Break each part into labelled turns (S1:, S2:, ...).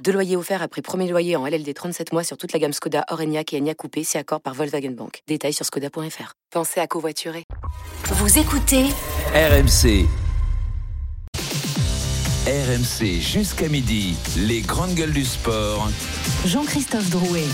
S1: Deux loyers offerts après premier loyer en LLD 37 mois sur toute la gamme Skoda, Orenia et Enya Coupé, si accord par Volkswagen Bank. Détails sur skoda.fr. Pensez à covoiturer.
S2: Vous écoutez
S3: RMC. RMC jusqu'à midi, les grandes gueules du sport.
S2: Jean-Christophe Drouet.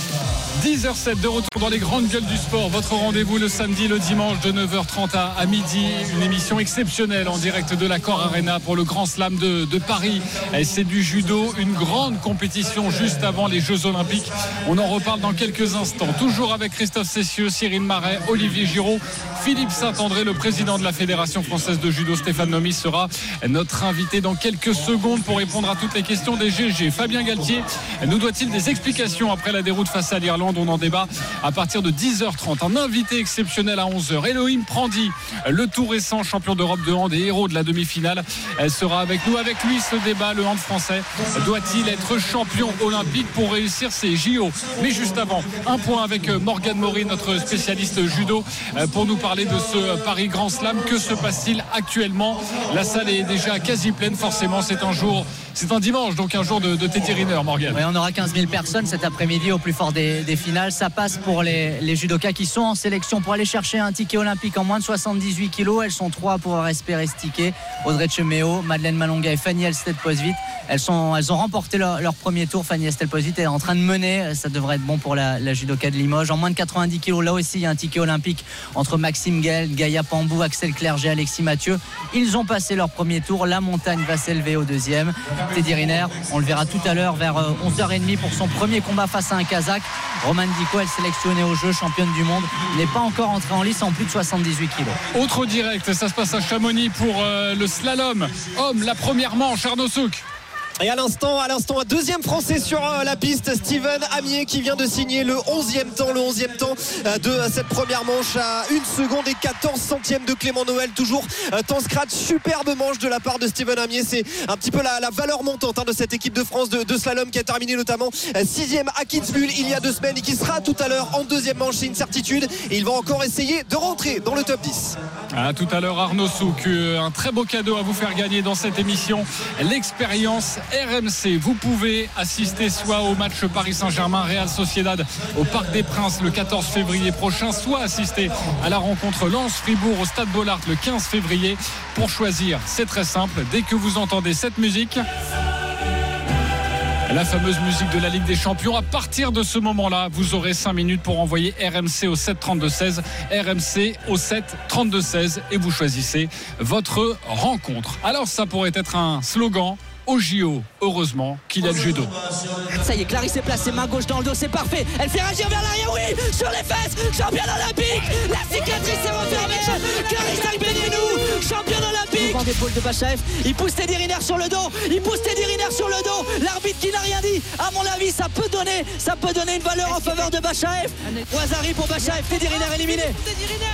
S4: 10h07 de retour dans les grandes gueules du sport. Votre rendez-vous le samedi, le dimanche de 9h30 à, midi. Une émission exceptionnelle en direct de l'accord Arena pour le Grand Slam de, Paris. C'est du judo, une grande compétition juste avant les Jeux Olympiques. On en reparle dans quelques instants. Toujours avec Christophe Cessieux, Cyril Marais, Olivier Giraud, Philippe Saint-André, le président de la Fédération française de judo, Stéphane Nomis, sera notre invité dans quelques secondes pour répondre à toutes les questions des GG. Fabien Galtier nous doit-il des explications après la déroute face à l'Irlande On en débat à partir de 10h30. Un invité exceptionnel à 11h. Elohim Prandi, le tout récent champion d'Europe de hand et héros de la demi-finale, elle sera avec nous. Avec lui, ce débat, le hand français doit-il être champion olympique pour réussir ses JO Mais juste avant, un point avec Morgane Maury, notre spécialiste judo, pour nous parler de ce Paris Grand Slam. Que se passe-t-il actuellement? La salle est déjà quasi pleine, forcément c'est un jour, c'est un dimanche, donc un jour de, de Teddy Riner, Morgan.
S5: on aura 15 000 personnes cet après-midi au plus fort des, finales. Ça passe pour les, judokas qui sont en sélection pour aller chercher un ticket olympique en moins de 78 kilos. Elles sont trois pour espérer ce ticket. Audrey Chemeo, Madeleine Malonga et Fanny Elsted-Posvit. Elles, ont remporté leur, premier tour. Fanny Elsted-Posvit est en train de mener. Ça devrait être bon pour la, judoka de Limoges. En moins de 90 kilos, là aussi, il y a un ticket olympique entre Maxime Gaël, Gaïa Pambou, Axel Clerget, Alexis Mathieu. Ils ont passé leur premier tour. La montagne va s'élever au deuxième. Teddy Riner, on le verra tout à l'heure vers 11h30 euh, pour son premier combat face à un Kazakh. Roman Diko, elle sélectionnée au jeu, championne du monde, n'est pas encore entrée en lice en plus de 78 kilos.
S4: Autre direct, ça se passe à Chamonix pour euh, le slalom. Homme, la première manche, Arnaud Souk.
S6: Et à l'instant, à l'instant, un deuxième Français sur euh, la piste, Steven Amier qui vient de signer le 11e temps, le 11e temps euh, de cette première manche à 1 seconde et 14 centièmes de Clément Noël. Toujours euh, temps scratch, superbe manche de la part de Steven Amier. C'est un petit peu la, valeur montante hein, de cette équipe de France de, slalom qui a terminé notamment 6 à Kitzbühel il y a deux semaines et qui sera tout à l'heure en deuxième manche. C'est une certitude et il va encore essayer de rentrer dans le top 10.
S4: À tout à l'heure, Arnaud Souk. Un très beau cadeau à vous faire gagner dans cette émission. L'expérience RMC. Vous pouvez assister soit au match Paris Saint-Germain Real Sociedad au Parc des Princes le 14 février prochain, soit assister à la rencontre Lens-Fribourg au Stade Bollard le 15 février. Pour choisir, c'est très simple. Dès que vous entendez cette musique, la fameuse musique de la Ligue des Champions. À partir de ce moment-là, vous aurez 5 minutes pour envoyer RMC au 7 32 16, RMC au 7 32 16 et vous choisissez votre rencontre. Alors ça pourrait être un slogan au JO. Heureusement qu'il a le judo.
S7: Ça y est, Clarisse est placée, main gauche dans le dos, c'est parfait. Elle fait réagir vers l'arrière, oui, sur les fesses, championne olympique. La cicatrice est refermée. Clarisse nous championne olympique. Mouvement d'épaule de Bachaef. Il pousse Teddy Riner sur le dos. Il pousse Teddy Riner sur le dos. L'arbitre qui n'a rien dit. À mon avis, ça peut donner, ça peut donner une valeur en faveur de Bachaef. Wazari pour Bachaef. Teddy Riner éliminé.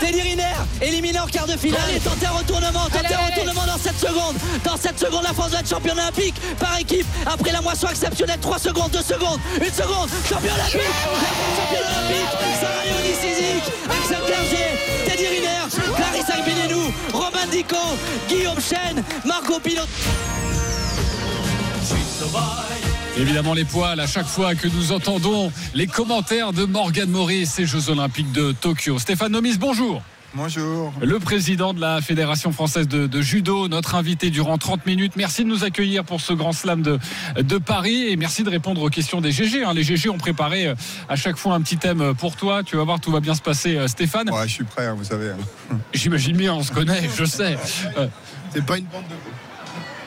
S7: Teddy Riner éliminé en quart de finale. Allez, tentez un retournement, tentez un retournement dans cette seconde. Dans cette seconde, la France va être championne olympique par équipe après la moisson exceptionnelle 3 secondes 2 secondes 1 seconde. Champion olympique. Champion olympique. Sarah Sizik Axel Clerget Teddy Riner. Clarissa Agbenenou Romain Dico. Guillaume Chen. Marco Pilot
S4: Évidemment les poils à chaque fois que nous entendons les commentaires de Morgan Maurice ces Jeux Olympiques de Tokyo. Stéphane Nomis, bonjour.
S8: Bonjour.
S4: Le président de la Fédération française de, judo, notre invité durant 30 minutes. Merci de nous accueillir pour ce grand slam de, de Paris et merci de répondre aux questions des GG. Hein. Les GG ont préparé euh, à chaque fois un petit thème pour toi. Tu vas voir, tout va bien se passer, euh, Stéphane.
S8: Ouais, je suis prêt, hein, vous savez. Hein.
S4: J'imagine bien, on se connaît, je sais.
S8: C'est pas une bande de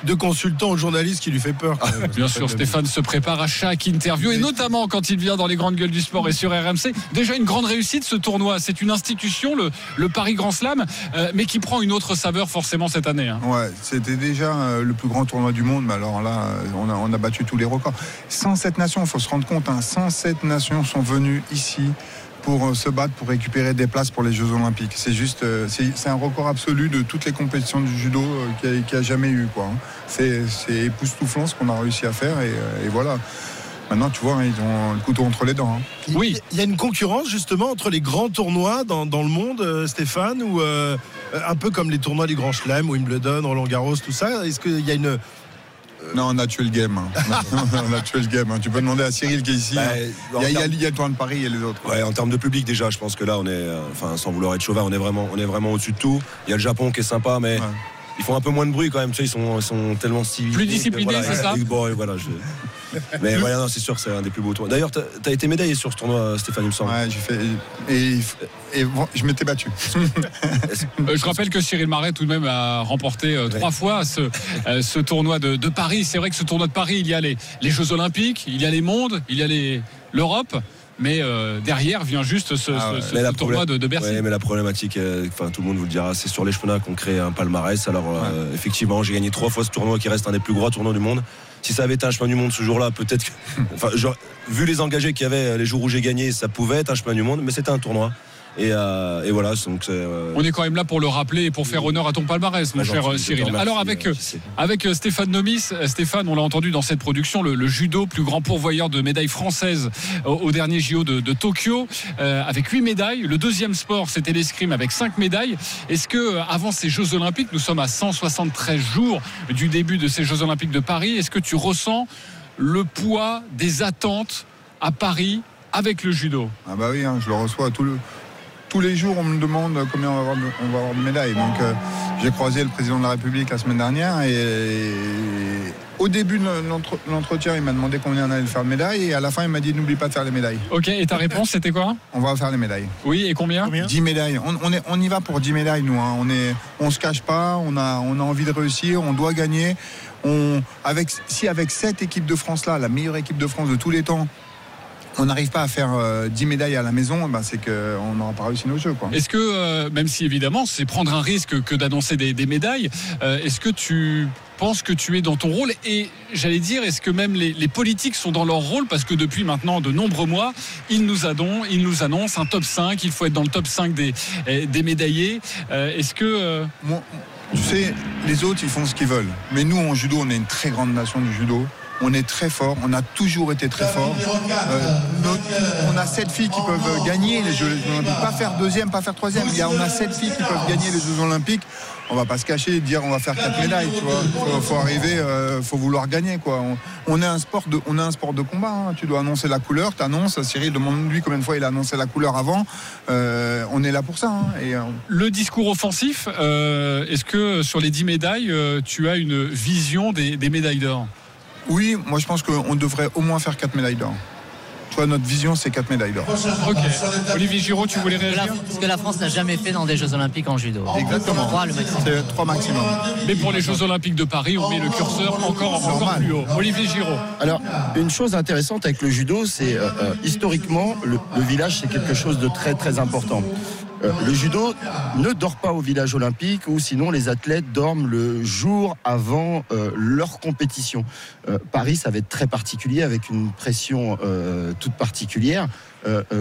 S8: de consultant au journaliste qui lui fait peur.
S4: Bien sûr, Stéphane se prépare à chaque interview et notamment quand il vient dans les grandes gueules du sport et sur RMC. Déjà une grande réussite ce tournoi. C'est une institution, le, Paris Grand Slam, euh, mais qui prend une autre saveur forcément cette année. Hein.
S8: Ouais, c'était déjà euh, le plus grand tournoi du monde, mais alors là, euh, on a, on a battu tous les records. 107 nations, il faut se rendre compte, 107 hein. nations sont venues ici
S9: pour se battre pour récupérer des places pour les Jeux Olympiques. C'est juste, c'est un record absolu de toutes les compétitions du judo qu'il n'y a, jamais eu. Quoi. Hein. C'est époustouflant ce qu'on a réussi à faire et, et voilà. Maintenant, tu vois, ils ont le couteau entre les dents. Hein.
S8: Oui. Il y a une concurrence justement entre les grands tournois dans, le monde, euh, Stéphane, ou euh, un peu comme les tournois du Grand Chelem, Wimbledon, Roland Garros, tout ça. Est-ce qu'il y a une
S9: non, on a tué le game. Hein. on a tué le game. Hein. Tu peux demander à Cyril qui est ici. Bah, il, y a, le tournoi de Paris et les autres.
S10: Ouais, en termes de public déjà, je pense que là, on est, euh, enfin, sans vouloir être chauvin, on est vraiment, on est vraiment au-dessus de tout. Il y a le Japon qui est sympa, mais ils font un peu moins de bruit quand même. Tu sais, ils sont, sont tellement civilisés.
S4: Plus disciplinés, c'est ça.
S10: voilà, Mais voilà, c'est sûr, c'est un des plus beaux tournois. D'ailleurs, tu as, été médaillé sur ce tournoi, Stéphane, il me semble.
S9: Ouais, j'ai fait. Et, je m'étais battu.
S4: Euh, je rappelle que Cyril Marais, tout de même, a remporté euh, trois fois ce, euh, ce tournoi de, Paris. C'est vrai que ce tournoi de Paris, il y a les, les Jeux Olympiques, il y a les mondes, il y a l'Europe mais derrière vient juste ce, ah tournoi de, Bercy.
S10: mais la problématique, enfin tout le monde vous le dira, c'est sur les chemins qu'on crée un palmarès. Alors effectivement, j'ai gagné trois fois ce tournoi qui reste un des plus gros tournois du monde si ça avait été un chemin du monde ce jour-là, peut-être que. Enfin, vu les engagés qu'il y avait les jours où j'ai gagné, ça pouvait être un chemin du monde, mais c'était un tournoi. Euh, et, voilà. Donc
S4: euh, On est quand même là pour le rappeler et pour faire honneur à ton palmarès, mon cher euh, Cyril. Alors avec, avec Stéphane Nomis, Stéphane, on l'a entendu dans cette production, le, judo, plus grand pourvoyeur de médailles françaises au, dernier JO de, Tokyo, avec 8 médailles. Le deuxième sport, c'était l'escrime avec 5 médailles. Est-ce que avant ces Jeux Olympiques, nous sommes à 173 jours du début de ces Jeux Olympiques de Paris, est-ce que tu ressens le poids des attentes à Paris avec le judo?
S9: Ah bah oui, hein, je le reçois tout le tous les jours, on me demande combien on va avoir de, on va avoir de médailles. Donc, euh, j'ai croisé le président de la République la semaine dernière et, au début de l'entretien, il m'a demandé combien on allait faire de médailles et à la fin, il m'a dit n'oublie pas de faire les médailles.
S4: Ok, et ta réponse, c'était quoi?
S9: On va faire les médailles.
S4: Oui, et combien,
S9: 10 médailles. On, est, on, y va pour 10 médailles, nous. Hein. On est, on se cache pas, on a, on a envie de réussir, on doit gagner. On, avec, si avec cette équipe de France-là, la meilleure équipe de France de tous les temps, on n'arrive pas à faire 10 euh, médailles à la maison, ben c'est qu'on n'aura pas réussi nos jeux.
S4: Est-ce que, euh, même si évidemment c'est prendre un risque que d'annoncer des, médailles, euh, est-ce que tu penses que tu es dans ton rôle? Et j'allais dire est-ce que même les, politiques sont dans leur rôle? Parce que depuis maintenant de nombreux mois ils nous, ils nous annoncent un top 5 il faut être dans le top 5 des, des médaillés. Est-ce que
S9: tu sais les autres ils font ce qu'ils veulent. Mais nous en judo on est une très grande nation du judo on est très fort, on a toujours été très fort. Euh, on a sept filles qui peuvent gagner les Jeux Olympiques, pas faire deuxième, pas faire troisième. Il y a, on a sept filles qui peuvent gagner les Jeux Olympiques. On va pas se cacher et dire on va faire quatre médailles, tu. Faut, arriver, euh, faut vouloir gagner. On, est un sport de, combat. Hein. Tu dois annoncer la couleur, tu annonces. Cyril demande-lui combien de fois il a annoncé la couleur avant. Euh, on est là pour ça. Hein. Et,
S4: Le discours offensif, est-ce que sur les dix médailles, tu as une vision des médailles d'or?
S9: Oui, moi je pense qu'on devrait au moins faire 4 médailles d'or. Toi, notre vision, c'est 4 médailles d'or.
S4: Ok. Olivier Giraud, tu voulais réagir
S5: Ce que la France n'a jamais fait dans des Jeux Olympiques en judo.
S9: Exactement. 3 le maximum. C'est 3 maximum.
S4: Mais pour les Jeux Olympiques de Paris, on met le curseur encore, encore plus haut. Olivier Giraud.
S11: Alors, une chose intéressante avec le judo, c'est euh, euh, historiquement, le, le village, c'est quelque chose de très très important. Euh, le judo ne dort pas au village olympique ou sinon les athlètes dorment le jour avant euh, leur compétition. Euh, Paris, ça va être très particulier avec une pression toute particulière.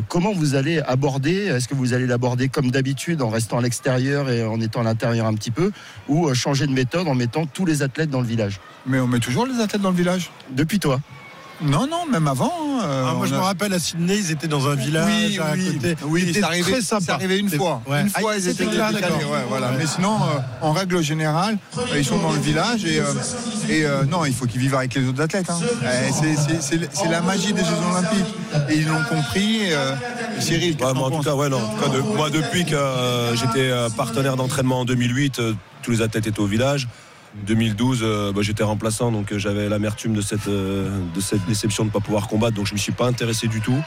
S11: comment vous allez aborder Est-ce que vous allez l'aborder comme d'habitude en restant à l'extérieur et en étant à l'intérieur un petit peu ou changer de méthode en mettant tous les athlètes dans le village?
S9: Mais on met toujours les athlètes dans le village
S11: Depuis toi
S9: non, non, même avant. Hein,
S8: euh, ah, moi, je me rappelle à Sydney, ils étaient dans un village
S9: oui,
S8: à
S9: oui,
S8: côté.
S9: Oui, c'est arrivé, une fois. Une fois, ah, ils étaient là, voilà. Mais sinon, euh, en règle générale, euh, ils sont dans le village et, et non, il faut qu'ils vivent avec les autres athlètes. Hein. C'est la magie des Jeux Olympiques. Et ils l'ont compris. Cyril,
S10: en tout cas, ouais, non, en tout cas, de, moi, depuis que j'étais partenaire d'entraînement en 2008, tous les athlètes étaient au village. 2012, euh, bah, j'étais remplaçant, donc euh, j'avais l'amertume de cette, euh, de déception de ne pas pouvoir combattre, donc je ne me suis pas intéressé du tout.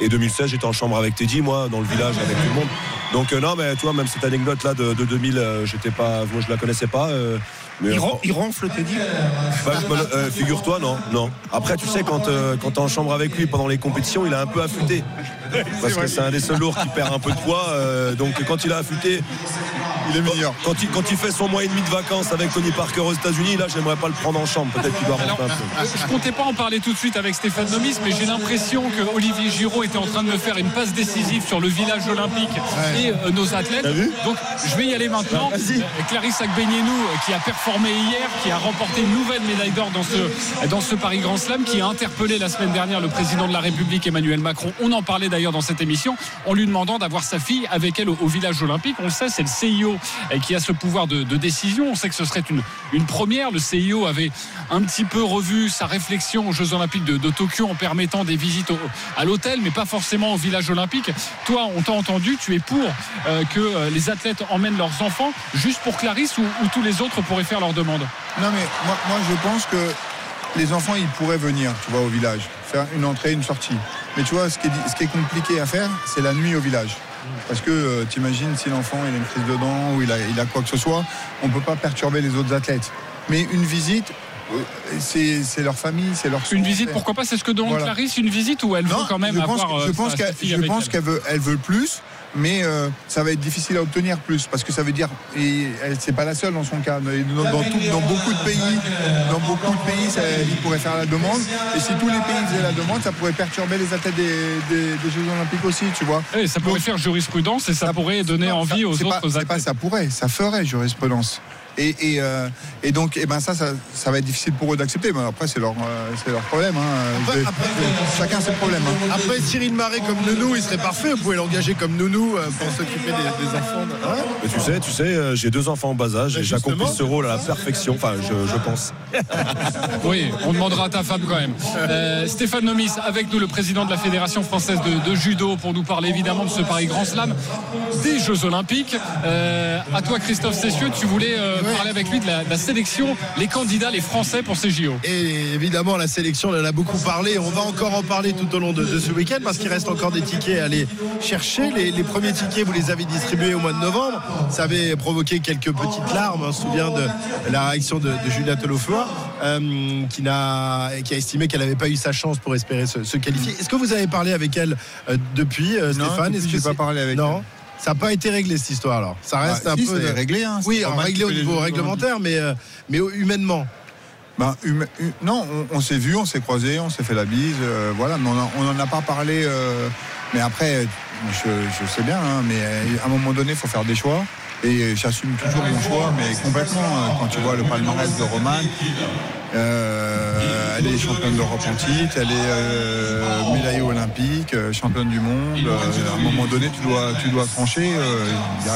S10: Et 2016, j'étais en chambre avec Teddy, moi, dans le village, avec tout le monde. Donc non, mais tu vois, même cette anecdote-là de, 2000, j'étais pas, moi je la connaissais pas.
S8: Mais il, ronfle Teddy
S10: bah, Figure-toi, non, non. Après, tu sais, quand, quand tu es en chambre avec lui pendant les compétitions, il a un peu affûté. Parce que c'est un des seuls lourds qui perd un peu de poids. donc quand il a affûté,
S9: il est meilleur.
S10: Quand il, quand il fait son mois et demi de vacances avec Tony Parker aux États-Unis, là, j'aimerais pas le prendre en chambre. Peut-être qu'il doit rentrer un peu.
S4: je comptais pas en parler tout de suite avec Stéphane Nomis, mais j'ai l'impression que Olivier Giraud était en train de me faire une passe décisive sur le village olympique et euh, nos athlètes. Donc je vais y aller maintenant. Euh, Clarisse Agbenienou euh, qui a performé hier, qui a remporté une nouvelle médaille d'or dans ce, dans ce Paris Grand Slam, qui a interpellé la semaine dernière le président de la République Emmanuel Macron. On en parlait d'ailleurs dans cette émission, en lui demandant d'avoir sa fille avec elle au, village olympique. On le sait, c'est le CIO euh, qui a ce pouvoir de, décision. On sait que ce serait une, une première. Le CIO avait un petit peu revu sa réflexion aux Jeux Olympiques de, Tokyo en permettant des visites à l'hôtel, mais pas forcément au village olympique. Toi, on t'a entendu, tu es pour euh, que euh, les athlètes emmènent leurs enfants juste pour Clarisse ou tous les autres pourraient faire leur demande
S9: Non mais moi, moi je pense que les enfants ils pourraient venir, tu vois, au village, faire une entrée, une sortie. Mais tu vois, ce qui est, ce qui est compliqué à faire, c'est la nuit au village. Parce que euh, t'imagines si l'enfant il a une crise de dents ou il a, il a quoi que ce soit, on peut pas perturber les autres athlètes. Mais une visite, euh, c'est leur famille, c'est leur
S4: Une visite, pourquoi pas C'est ce que demande
S9: Voilà.
S4: Clarisse, une visite ou elle veut quand même
S9: je pense,
S4: avoir
S9: je
S4: euh,
S9: pense qu'elle je pense
S4: elle
S9: qu'elle veut, elle veut plus, mais euh, ça va être difficile à obtenir plus parce que ça veut dire et elle c'est pas la seule dans son cas. Dans, dans tout- dans beaucoup de pays, dans beaucoup de pays, ça, il pourrait faire la demande. Et si tous les pays faisaient la demande, ça pourrait perturber les athlètes des, des- des Jeux Olympiques aussi, tu vois.
S4: Ça pourrait faire jurisprudence et ça, pourrait donner envie aux autres
S9: pas, c'est pas ça pourrait, ça ferait jurisprudence. Et, et, euh, et donc, eh ben ça, ça, ça va être difficile pour eux d'accepter. Mais après, c'est leur, euh, c'est leur problème. hein. Je vais- chacun ses problèmes. hein.
S8: Après, Cyril Marais comme nounou, il serait parfait. Vous pouvez l'engager comme nounou euh, pour s'occuper des, des enfants. Hein
S10: Mais tu sais, tu sais, euh, j'ai deux enfants en bas âge et j'accomplis ce rôle à la perfection. Enfin, je, je pense.
S4: Oui, on demandera à ta femme quand même. Euh, Stéphane Nomis, avec nous, le président de la Fédération française de, de judo, pour nous parler évidemment de ce Paris Grand Slam, des Jeux Olympiques. Euh, à toi, Christophe Cessieux, tu voulais euh, parler avec lui de la, de la sélection, les candidats, les Français pour ces JO.
S8: Et évidemment, la sélection, on en a beaucoup parlé. On va encore en parler tout au long de, de ce week-end parce qu'il reste encore des tickets à aller chercher. Les, les premiers tickets, vous les avez distribués au mois de novembre. Ça avait provoqué quelques petites larmes. On se souvient de la réaction de, de Julia Tolofoa, euh, qui, n'a, qui a estimé qu'elle n'avait pas eu sa chance pour espérer se, se qualifier. Est-ce que vous avez parlé avec elle euh, depuis, euh,
S9: Non,
S8: Stéphane? Est-ce que
S9: j'ai pas parlé avec
S8: Non? Ça n'a pas été réglé cette histoire alors. Ça reste
S9: Bah,
S8: un
S9: si,
S8: peu.
S9: réglé, hein.
S8: Oui,
S9: normal
S8: réglé au niveau réglementaire, mais, euh, mais humainement.
S9: Ben, hum- hum- non, on, on s'est vu, on s'est croisé, on s'est fait la bise, euh, voilà, mais on n'en a pas parlé. euh, mais après, je, je sais bien, hein, mais à un moment donné, il faut faire des choix. Et j'assume toujours mon choix, mais complètement. euh, Quand tu vois le palmarès de Roman, euh, elle est championne d'Europe en titre, elle est euh, médaillée olympique, euh, championne du monde. euh, à un moment donné, tu dois, tu dois trancher. euh, il y a-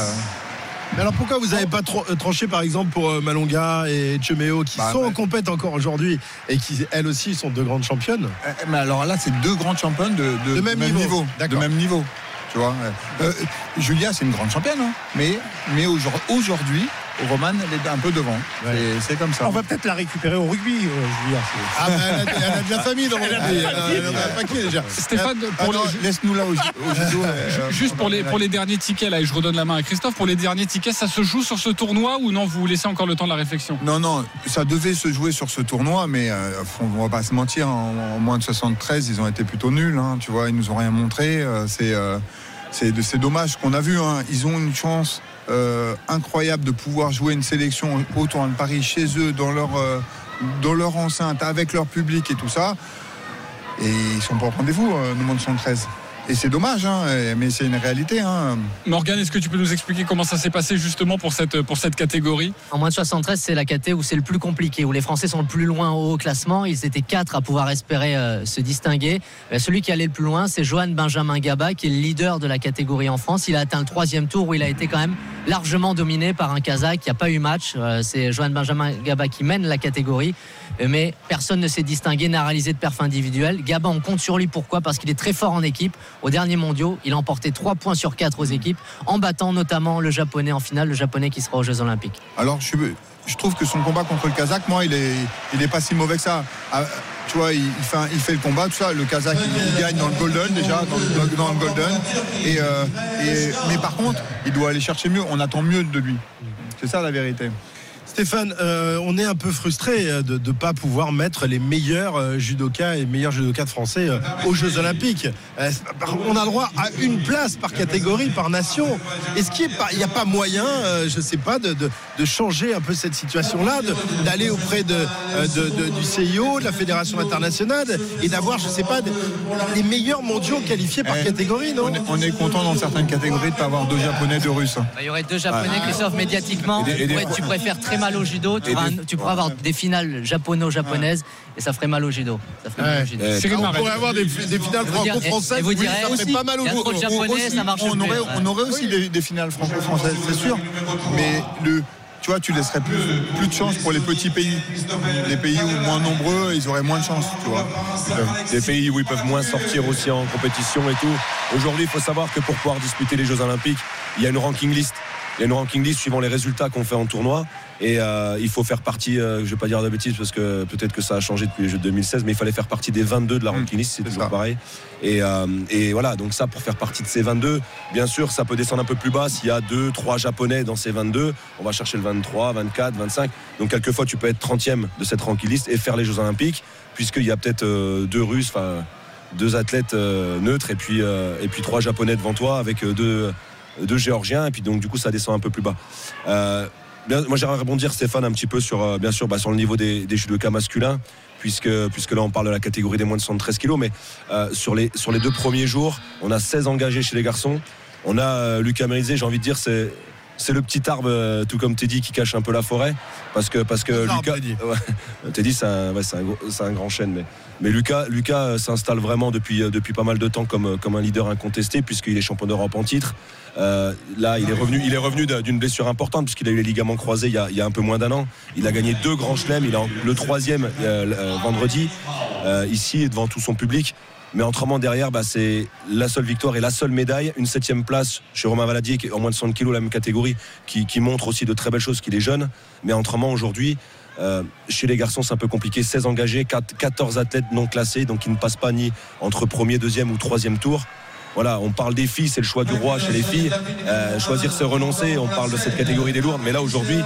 S8: Mais alors pourquoi vous n'avez pas euh, tranché par exemple pour euh, Malonga et Chemeo qui
S9: Bah,
S8: sont
S9: bah.
S8: en compète encore aujourd'hui et qui elles aussi sont deux grandes championnes?
S9: Euh, Mais alors là, c'est deux grandes championnes de, de-
S8: De même niveau.
S9: De même niveau. Tu vois. Euh, Julia, c'est une grande championne, hein, mais, mais aujourd- aujourd'hui, Roman, elle est un peu devant. C'est- C'est comme ça.
S12: On va peut-être la récupérer au rugby, euh, Julia.
S8: Ah bah, elle, a, elle a de la famille dans le rugby. Elle, a- un paquet déjà.
S4: Stéphane,
S9: Ah
S4: pour
S9: non,
S4: les-
S9: laisse-nous là au, au judo. euh,
S4: Juste pour les, pour les derniers tickets, là, et je redonne la main à Christophe, pour les derniers tickets, ça se joue sur ce tournoi ou non Vous laissez encore le temps de la réflexion?
S9: Non, non, ça devait se jouer sur ce tournoi, mais euh, on va pas se mentir, en, en moins de 73, ils ont été plutôt nuls, hein, tu vois, ils nous ont rien montré. euh, c'est, euh, c'est, c'est dommage qu'on a vu, hein, ils ont une chance euh, incroyable de pouvoir jouer une sélection au tournoi de Paris chez eux, dans leur, euh, dans leur enceinte, avec leur public et tout ça. Et ils sont pas au rendez-vous, euh, nous, moins de 73. Et c'est dommage, hein, mais c'est une réalité. Hein.
S4: Morgane, est-ce que tu peux nous expliquer comment ça s'est passé justement pour cette, pour cette catégorie?
S5: En moins de 73, c'est la caté où c'est le plus compliqué, où les Français sont le plus loin au haut classement. Ils étaient quatre à pouvoir espérer euh, se distinguer. Euh, celui qui allait le plus loin, c'est Johan Benjamin Gaba, qui est le leader de la catégorie en France. Il a atteint le troisième tour où il a été quand même largement dominé par un Kazakh qui n'a pas eu match. Euh, c'est Johan Benjamin Gaba qui mène la catégorie. Mais personne ne s'est distingué, n'a réalisé de perf individuelle. Gaba, on compte sur lui. Pourquoi? Parce qu'il est très fort en équipe. Au dernier mondiaux, il a emporté 3 points sur 4 aux équipes, en battant notamment le japonais en finale, le japonais qui sera aux Jeux Olympiques.
S9: Alors, je, trouve que son combat contre le Kazakh, moi, il est, il est pas si mauvais que ça. Ah, tu vois, il, fait, le combat, tout ça. Le Kazakh, il, gagne dans le Golden déjà, dans, le- Golden. Euh, mais par contre, il doit aller chercher mieux. On attend mieux de lui. C'est ça la vérité.
S8: Stéphane, euh, on est un peu frustré euh, de ne pas pouvoir mettre les meilleurs euh, judokas et meilleurs judokas français euh, aux Jeux Olympiques. Euh, on a le droit à une place par catégorie, par nation. Est-ce qu'il n'y a pas moyen, euh, je ne sais pas, de, de- de changer un peu cette situation-là, d'aller auprès de, de- de- du CIO, de la Fédération internationale, et d'avoir, je ne sais pas, de- les meilleurs mondiaux qualifiés par
S9: Eh,
S8: catégorie, non?
S9: on est, on est content dans certaines catégories de ne pas avoir deux japonais, deux russes.
S5: Bah, Il y aurait deux japonais,
S9: Ouais.
S5: Christophe, médiatiquement.
S9: Et des- et des
S5: ouais,
S9: fois-
S5: tu préfères très mal au judo. Tu, auras
S9: des-
S5: un- tu pourras avoir des finales japono-japonaises et ça ferait mal au judo. Ça ferait mal au judo.
S8: Eh,
S4: Cyril
S8: on pourrait avoir des, des finales franco-françaises.
S5: et vous direz
S8: ça ferait pas mal au judo.
S9: on aurait,
S5: ouais.
S9: on aurait aussi des, des finales franco-françaises, c'est sûr. Mais le, tu vois, tu laisserais plus, plus de chance pour les petits pays. Les pays où moins nombreux, ils auraient moins de chance, tu vois.
S10: Des pays où ils peuvent moins sortir aussi en compétition et tout. Aujourd'hui, il faut savoir que pour pouvoir disputer les Jeux Olympiques, il y a une ranking list. Il y a une ranking list suivant les résultats qu'on fait en tournoi. Et euh, il faut faire partie, euh, je ne vais pas dire de bêtises parce que peut-être que ça a changé depuis les Jeux de 2016, mais il fallait faire partie des 22 de la ranking list, c'est toujours pareil. Et, euh, et voilà, donc ça, pour faire partie de ces 22, bien sûr, ça peut descendre un peu plus bas. S'il y a 2, 3 Japonais dans ces 22, on va chercher le 23, 24, 25. Donc quelquefois, tu peux être 30e de cette ranking list et faire les Jeux Olympiques, puisqu'il y a peut-être deux Russes, enfin deux athlètes neutres et puis, et puis trois Japonais devant toi avec deux, deux Géorgiens. Et puis donc, du coup, ça descend un peu plus bas. Euh, moi, j'aimerais rebondir, Stéphane, un petit peu sur, euh, bien sûr, bah, sur le niveau des, des judokas masculins. Puisque, puisque là on parle de la catégorie des moins de 73 kilos, mais euh, sur, les, sur les deux premiers jours, on a 16 engagés chez les garçons. On a Lucas Mérizé, j'ai envie de dire, c'est, c'est le petit arbre, euh, tout comme Teddy, qui cache un peu la forêt. Parce que, parce que Lucas.
S8: Teddy.
S10: Ouais. Teddy, c'est un, ouais, grand chêne. Mais, mais Lucas, Lucas euh, s'installe vraiment depuis, euh, depuis pas mal de temps comme, comme un leader incontesté, puisqu'il est champion d'Europe en titre. Euh, là, il est revenu, il est revenu d'un- d'une blessure importante, puisqu'il a eu les ligaments croisés il y a, il y a un peu moins d'un an. Il a gagné deux grands chelems. Il a le troisième euh, vendredi, euh, ici, devant tout son public. Mais autrement, derrière, bah, c'est la seule victoire et la seule médaille. Une septième place chez Romain Valadier, qui est en moins de 60 kilos, la même catégorie, qui, qui montre aussi de très belles choses, qu'il est jeune. Mais autrement, aujourd'hui, euh, chez les garçons, c'est un peu compliqué. 16 engagés, 4 14 athlètes non classés, donc qui ne passent pas ni entre premier, deuxième ou troisième tour. Voilà, on parle des filles, c'est le choix du roi chez les filles. Euh, choisir, c'est renoncer. On parle de cette catégorie des lourdes. Mais là, aujourd'hui,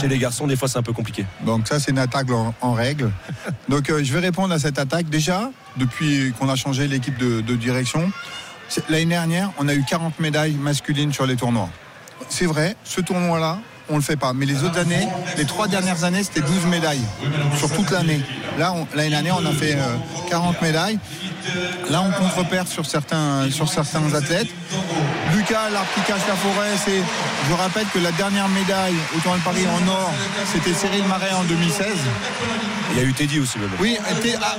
S10: chez les garçons, des fois, c'est un peu compliqué.
S9: Donc ça, c'est une attaque en, en règle. Donc euh, je vais répondre à cette attaque. Déjà, depuis qu'on a changé l'équipe de, de direction, l'année dernière, on a eu 40 médailles masculines sur les tournois. C'est vrai, ce tournoi-là, on le fait pas. Mais les autres années, les trois dernières années, c'était 12 médailles sur toute l'année. Là, l'année dernière, on a fait euh, 40 médailles. Là, on contre-perd sur certains, sur certains athlètes. Lucas, l'arbre la forêt, c'est. Je rappelle que la dernière médaille au tournoi de Paris en or, c'était Cyril Marais en 2016.
S10: Il y a eu Teddy aussi, même.
S9: Oui,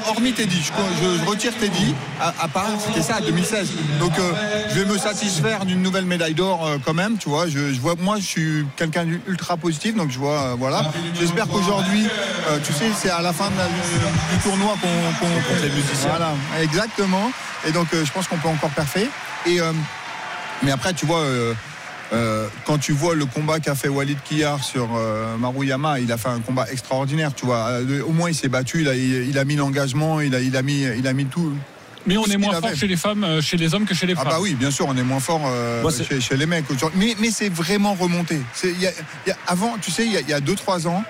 S9: hormis Teddy, je, retire Teddy, à, à part, c'était ça, 2016. Donc euh, je vais me satisfaire d'une nouvelle médaille d'or euh, quand même, tu vois. Je, je vois, moi, je suis quelqu'un d'ultra positif, donc je vois, euh, voilà. J'espère qu'aujourd'hui, tu sais, c'est à la fin de la- du tournoi qu'on qu'on
S10: compte les musiciens.
S9: Voilà, exactement. Et donc je pense qu'on peut encore parfait. Et mais après, tu vois. Euh, quand tu vois le combat qu'a fait Walid Kiyar sur euh, Maruyama, il a fait un combat extraordinaire, tu vois. Euh, au moins, il s'est battu, il a, il, il a mis l'engagement, il a, il, a mis, il a mis tout.
S4: Mais on est moins
S9: avait.
S4: fort chez les femmes, euh, chez les hommes que chez les
S9: Ah
S4: femmes.
S9: bah oui, bien sûr, on est moins fort euh,
S4: Moi,
S9: chez, chez les mecs. aujourd'hui. Mais, mais c'est vraiment remonté. C'est- il y a- il y a- avant, tu sais, il y a- il y a 2-3 ans,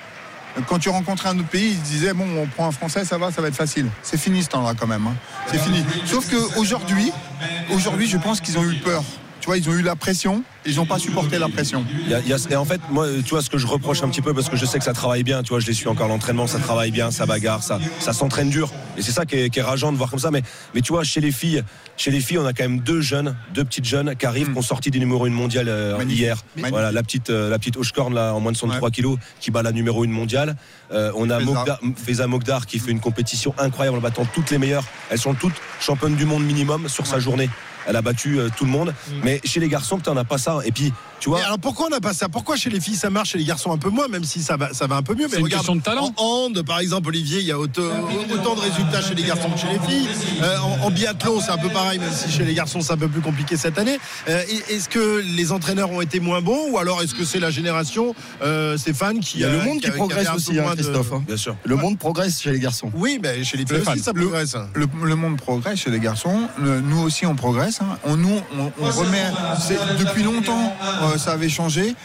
S9: quand tu rencontrais un autre pays, ils se disaient bon, on prend un Français, ça va, ça va être facile. C'est fini ce temps-là quand même. hein. C'est fini. Sauf qu'aujourd'hui, aujourd'hui, je pense qu'ils ont eu peur. Tu vois, ils ont eu la pression, ils n'ont pas supporté la pression.
S10: Il y a- il y a- et en fait, moi, tu vois, ce que je reproche un petit peu, parce que je sais que ça travaille bien, tu vois, je les suis encore l'entraînement, ça travaille bien, ça bagarre, ça, ça s'entraîne dur. Et c'est ça qui est, qui est rageant de voir comme ça. Mais, mais tu vois, chez les filles, chez les filles, on a quand même deux jeunes, deux petites jeunes qui arrivent, qui ont sorti du numéro 1 mondial euh, hier. Voilà, la petite, euh, la petite Oshkorn, là, en moins de 63 kilos, qui bat la numéro 1 mondiale. Euh, on a
S9: Feza
S10: Mogdar qui fait une compétition incroyable en battant toutes les meilleures. Elles sont toutes championnes du monde minimum sur sa journée. Elle a battu euh, tout le monde. Mais chez les garçons, on n'a pas ça. Et puis, tu vois.
S8: Mais alors pourquoi on n'a pas ça? Pourquoi chez les filles ça marche, chez les garçons un peu moins, même si ça va, ça va un peu mieux?
S4: C'est une question de talent.
S8: En hand, par exemple, Olivier, il y a autant, autant de résultats chez les garçons que chez les filles. Euh, en, en biathlon, c'est un peu pareil, même si chez les garçons c'est un peu plus compliqué cette année. Euh, est-ce que les entraîneurs ont été moins bons, ou alors est-ce que c'est la génération euh, Stéphane qui
S11: Il y a le monde
S8: qui
S11: qui
S8: a- qui
S11: progresse aussi, hein,
S8: moins de-
S11: Christophe. hein.
S10: Bien sûr.
S11: Le monde progresse chez les garçons.
S8: Oui, mais chez les filles aussi ça
S9: le-
S8: progresse.
S9: Le, le monde progresse chez les garçons, le- nous aussi on progresse. Hein. On, nous, on, on remet. Depuis longtemps, euh, ça avait changé.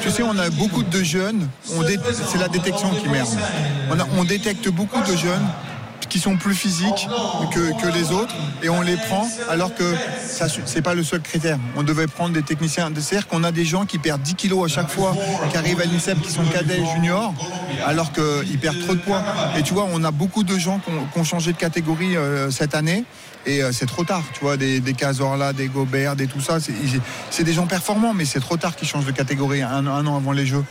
S9: Tu sais, on a beaucoup de jeunes. C'est la détection qui merde. On, a- on détecte beaucoup de jeunes qui sont plus physiques que, que les autres et on les prend alors que ça c'est pas le seul critère. On devait prendre des techniciens. C'est-à-dire qu'on a des gens qui perdent 10 kilos à chaque fois, qui arrivent à l'INSEP, qui sont cadets et juniors, alors qu'ils perdent trop de poids. Et tu vois, on a beaucoup de gens qui ont, qui ont changé de catégorie euh, cette année. Et euh, c'est trop tard, tu vois, des, des Cazorla, des Gobert, des tout ça. C'est- des gens performants, mais c'est trop tard qu'ils changent de catégorie un, an avant les Jeux.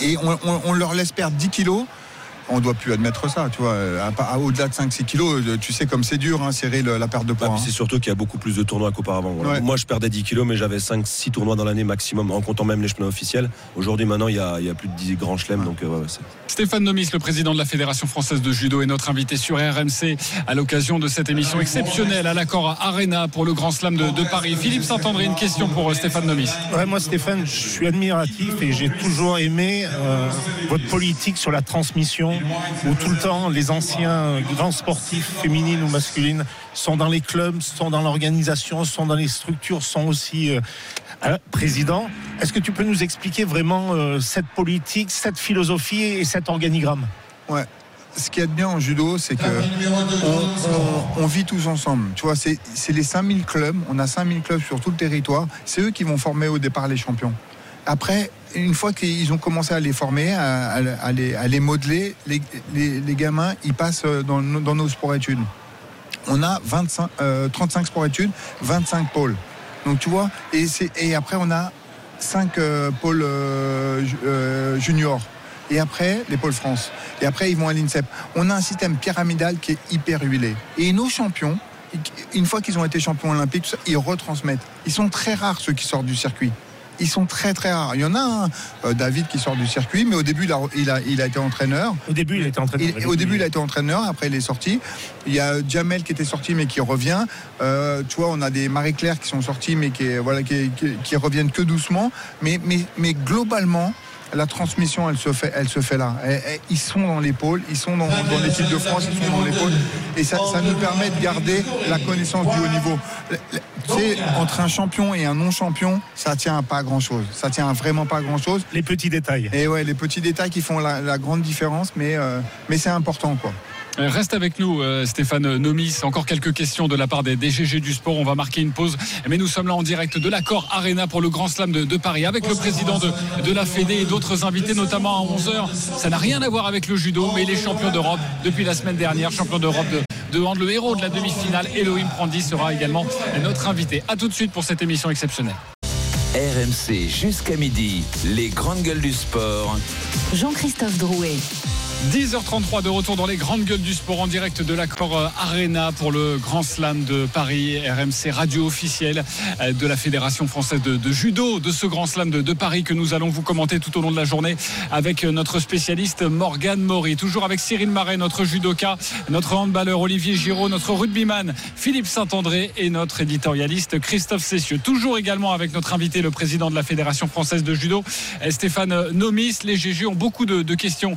S9: Et on, on- on leur laisse perdre 10 kilos. On ne doit plus admettre ça, tu vois. À, à- Au-delà de 5-6 kilos, euh, tu sais comme c'est dur, hein, serrer le- la perte de poids.
S10: Ah,
S9: hein.
S10: c'est surtout qu'il y a beaucoup plus de tournois qu'auparavant. voilà.
S9: Ouais.
S10: Moi, je perdais 10 kilos, mais j'avais 5-6 tournois dans l'année maximum, en comptant même les chemins officiels. Aujourd'hui, maintenant, il y a, il y a plus de 10 grands chelems. Donc, euh, ouais,
S4: Stéphane Nomis, le président de la Fédération française de judo, est notre invité sur RMC à l'occasion de cette émission exceptionnelle à l'accord Arena pour le Grand Slam de, de Paris. Philippe Saint-André, une question pour euh, Stéphane Nomis.
S12: Ouais, moi, Stéphane, je suis admiratif et j'ai toujours aimé euh, votre politique sur la transmission, où tout le temps les anciens grands sportifs, féminines ou masculines, sont dans les clubs, sont dans l'organisation, sont dans les structures, sont aussi euh, euh, présidents. Est-ce que tu peux nous expliquer vraiment euh, cette politique, cette philosophie et cet organigramme?
S9: Ouais. Ce qui est bien en judo, c'est que on, vit tous ensemble. Tu vois, c'est les 5000 clubs. On a 5000 clubs sur tout le territoire. C'est eux qui vont former au départ les champions. Après, une fois qu'ils ont commencé à les former, à, les, modeler, les, gamins, ils passent dans, nos- dans nos sports-études. On a 25, euh, 35 sports-études, 25 pôles. Donc tu vois, et, après on a 5 pôles euh, ju- euh, juniors. Et après, les pôles France. Et après, ils vont à l'INSEP. On a un système pyramidal qui est hyper huilé. Et nos champions, une fois qu'ils ont été champions olympiques, ils retransmettent. Ils sont très rares ceux qui sortent du circuit. Ils sont très très rares. Il y en a un, euh, David, qui sort du circuit, mais au début, il a, il a, il a été entraîneur.
S12: Au début, il était entraîneur.
S9: Il- au début, il a été entraîneur, après, il est sorti. Il y a Jamel qui était sorti, mais qui revient. Euh, tu vois, on a des Marie-Claire qui sont sortis, mais qui, voilà, qui, qui- qui reviennent que doucement. Mais, mais, mais globalement, la transmission, elle se fait, elle se fait là. Ils sont dans l'épaule, ils sont dans, dans l'équipe de France, ils sont dans l'épaule. Et ça, ça nous permet de garder la connaissance du haut niveau. Sais, entre un champion et un non-champion, ça tient à pas grand-chose. Ça tient à vraiment pas grand-chose.
S12: Les petits détails.
S9: Et ouais, les petits détails qui font la, la grande différence, mais, euh, mais c'est important, quoi.
S4: Euh, Reste avec nous, euh, Stéphane Nomis. Encore quelques questions de la part des DGG du sport. On va marquer une pause. Mais nous sommes là en direct de l'accord Arena pour le Grand Slam de, de Paris avec le président de, de la Fédé et d'autres invités, notamment à 11h. Ça n'a rien à voir avec le judo, mais les champions d'Europe depuis la semaine dernière, champion d'Europe de, de hand, le héros de la demi-finale, Elohim Prandi, sera également notre invité. A tout de suite pour cette émission exceptionnelle.
S3: RMC jusqu'à midi, les grandes gueules du sport.
S2: Jean-Christophe Drouet.
S4: 10h33 de retour dans les grandes gueules du sport en direct de l'accord euh, Arena pour le Grand Slam de Paris, RMC radio officielle euh, de la Fédération française de, judo, de ce Grand Slam de, Paris que nous allons vous commenter tout au long de la journée avec euh, notre spécialiste Morgane Maury. Toujours avec Cyril Marais, notre judoka, notre handballeur Olivier Giraud, notre rugbyman Philippe Saint-André et notre éditorialiste Christophe Cessieux. Toujours également avec notre invité, le président de la Fédération française de judo, Stéphane Nomis. Les GG ont beaucoup de, de questions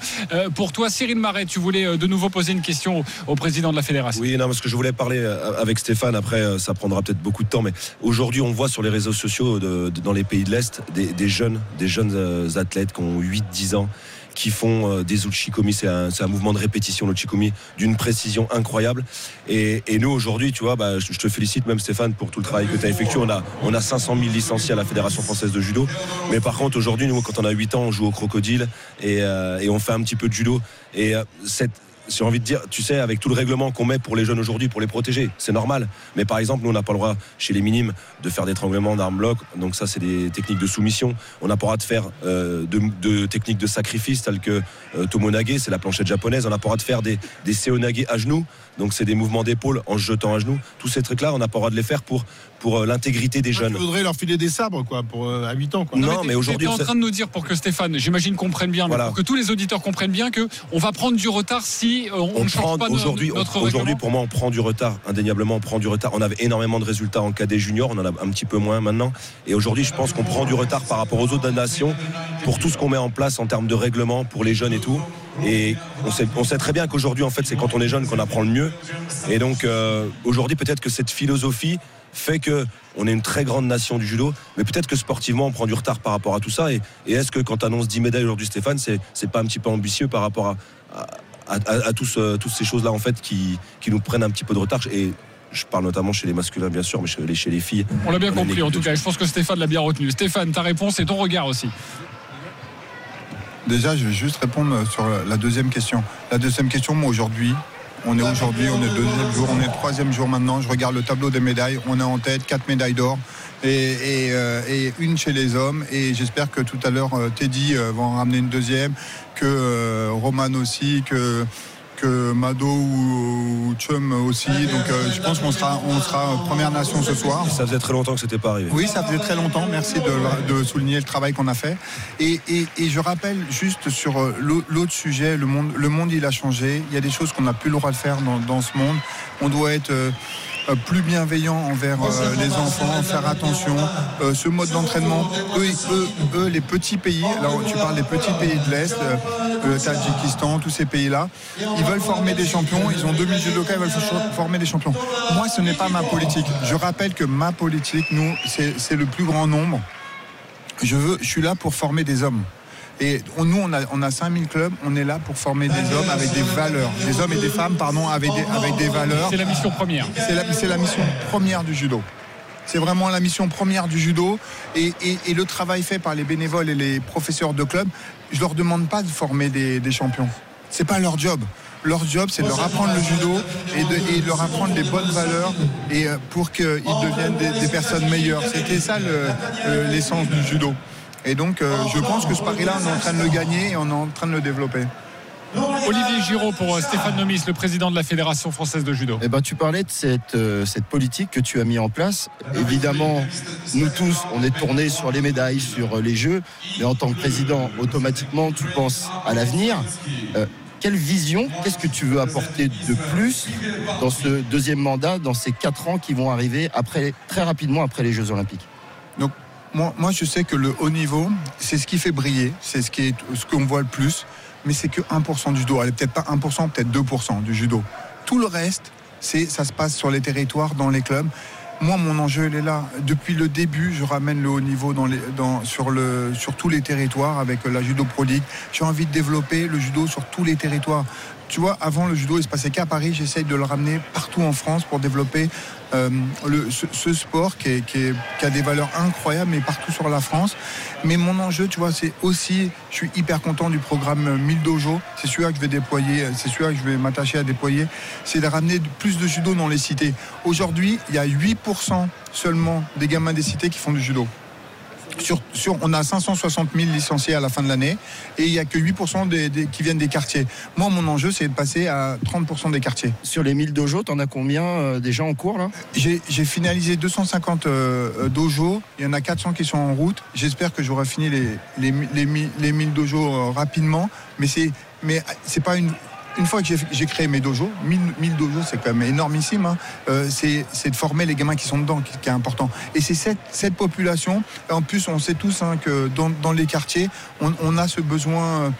S4: pour toi. Cyril Marais, tu voulais euh, de nouveau poser une question au, président de la Fédération.
S10: Oui, non, parce que je voulais parler euh, avec Stéphane. Après, euh, ça prendra peut-être beaucoup de temps, mais aujourd'hui, on voit sur les réseaux sociaux dans les pays de l'Est des, jeunes, des jeunes athlètes qui ont 8-10 ans qui font euh, des uchikomi, c'est un, mouvement de répétition, l'uchikomi, d'une précision incroyable. Et, nous, aujourd'hui, tu vois, bah, je te félicite même Stéphane pour tout le travail que tu as effectué. On a, on a 500 000 licenciés à la Fédération française de judo. Mais par contre, aujourd'hui, nous, quand on a 8 ans, on joue au crocodile et, euh, on fait un petit peu de judo. Et euh, cette, j'ai envie de dire, tu sais, avec tout le règlement qu'on met pour les jeunes aujourd'hui, pour les protéger, c'est normal. Mais par exemple, nous, on n'a pas le droit, chez les minimes, de faire d'étranglement d'armes bloc. Donc ça, c'est des techniques de soumission. On n'a pas le droit de faire euh, de, de techniques de sacrifice, telles que euh, tomonage, c'est la planchette japonaise. On n'a pas le droit de faire des, des seonage à genoux. Donc c'est des mouvements d'épaule en se jetant à genoux. Tous ces trucs-là, on n'a pas le droit de les faire pour, pour euh, l'intégrité des jeunes.
S8: Tu voudrais leur filer des sabres, quoi, pour, euh, à 8 ans, quoi.
S10: Non,
S4: t'es-
S10: mais aujourd'hui,
S4: en train de nous dire pour que Stéphane, j'imagine, comprenne bien, mais pour que tous les auditeurs comprennent bien que on va prendre du retard si aujourd'hui, on, on ne change
S10: prend
S4: pas
S10: aujourd'hui,
S4: notre
S10: aujourd'hui pour moi, on prend du retard. Indéniablement, on prend du retard. On avait énormément de résultats en cadet junior, on en a un petit peu moins maintenant. Et aujourd'hui, je pense qu'on prend du retard par rapport aux autres nations pour tout ce qu'on met en place en termes de règlement pour les jeunes et tout. Et on sait, on sait très bien qu'aujourd'hui, en fait, c'est quand on est jeune qu'on apprend le mieux. Et donc, euh, aujourd'hui, peut-être que cette philosophie fait que on est une très grande nation du judo, mais peut-être que sportivement on prend du retard par rapport à tout ça. Et, et est-ce que quand tu annonces 10 médailles aujourd'hui, Stéphane, c'est, c'est pas un petit peu ambitieux par rapport à, à, à- à tous, euh, toutes ces choses-là en fait qui, qui nous prennent un petit peu de retard? Et je parle notamment chez les masculins, bien sûr, mais chez les, chez les filles.
S4: On l'a bien compris en tout cas. Je pense que Stéphane l'a bien retenu. Stéphane, ta réponse et ton regard aussi.
S9: Déjà, je vais juste répondre sur la deuxième question. La deuxième question, moi aujourd'hui, on est aujourd'hui, on est deuxième jour, on est troisième jour maintenant. Je regarde le tableau des médailles. On est en tête, quatre médailles d'or et, et, euh, et une chez les hommes. Et j'espère que tout à l'heure, euh, Teddy euh, va en ramener une deuxième, que euh, Roman aussi, que Mado ou, Chum aussi. Donc euh, je pense qu'on sera, on sera première nation ce soir.
S10: Ça faisait très longtemps que c'était pas arrivé.
S9: Oui, ça faisait très longtemps. Merci de, de souligner le travail qu'on a fait. Et, et- et je rappelle juste sur euh, l'au- l'autre sujet, le monde, le monde il a changé. Il y a des choses qu'on n'a plus le droit de faire dans, dans ce monde. On doit être euh, plus bienveillant envers euh, les enfants, faire attention. Euh, ce mode d'entraînement, eux, eux, eux, les petits pays, alors tu parles des petits pays de l'Est, euh, le Tadjikistan, tous ces pays-là, ils veulent former des champions, ils ont 2000 judokas, ils veulent for- former des champions. Moi, ce n'est pas ma politique. Je rappelle que ma politique, nous, c'est c'est le plus grand nombre. Je, veux, je suis là pour former des hommes. Et on- nous, on a, on a 5000 clubs, on est là pour former des hommes avec des valeurs. Des hommes et des femmes, pardon, avec des, avec des valeurs.
S4: C'est la mission première.
S9: C'est la, mission première du judo. C'est vraiment la mission première du judo. Et, et- et le travail fait par les bénévoles et les professeurs de club, je leur demande pas de former des, des champions. C'est pas leur job. Leur job, c'est de leur apprendre le judo et de, et de leur apprendre les bonnes valeurs et euh, pour qu'ils deviennent des, des personnes meilleures. C'était ça le- euh, l'essence du judo. Et donc, euh, je pense que ce pari-là, on est en train de le gagner et on est en train de le développer.
S4: Olivier Giraud pour euh, Stéphane Nomis, le président de la Fédération française de judo.
S11: Eh ben, tu parlais de cette, euh, cette politique que tu as mis en place. Évidemment, nous tous, on est tournés sur les médailles, sur les Jeux, mais en tant que président, automatiquement, tu penses à l'avenir. Euh, quelle vision, qu'est-ce que tu veux apporter de plus dans ce deuxième mandat, dans ces quatre ans qui vont arriver après, très rapidement après les Jeux Olympiques?
S9: Donc, moi, je sais que le haut niveau, c'est ce qui fait briller, c'est ce qui est ce qu'on voit le plus, mais c'est que 1% du judo. Peut-être pas 1%, peut-être 2% du judo. Tout le reste, c'est ça se passe sur les territoires, dans les clubs. Moi, mon enjeu, il est là. Depuis le début, je ramène le haut niveau sur, tous les territoires avec la Judo Pro. J'ai envie de développer le judo sur tous les territoires. Tu vois, avant, le judo, il se passait qu'à Paris. J'essaye de le ramener partout en France pour développer euh, ce, sport qui, a des valeurs incroyables, mais partout sur la France. Mais mon enjeu, tu vois, c'est aussi, je suis hyper content du programme 1000 Dojo. C'est celui-là que je vais déployer, c'est celui-là que je vais m'attacher à déployer. C'est de ramener plus de judo dans les cités. Aujourd'hui, il y a 8% seulement des gamins des cités qui font du judo. Sur, sur- on a 560 000 licenciés à la fin de l'année et il n'y a que 8% des- des- qui viennent des quartiers. Moi, mon enjeu, c'est de passer à 30% des quartiers.
S11: Sur les 1000 dojos, t'en as combien euh, déjà en cours là?
S9: J'ai j'ai finalisé 250 euh, euh, dojos. Il y en a 400 qui sont en route. J'espère que j'aurai fini les, les, les, mi- les 1000 dojos euh, rapidement. Mais c'est mais c'est pas une. Une fois que j'ai- créé mes dojos, 1000, 1000 dojos, c'est quand même énormissime. hein. Euh, c'est de former les gamins qui sont dedans qui, est important. Et c'est cette, population. En plus, on sait tous hein, que dans, les quartiers, on, on a ce besoin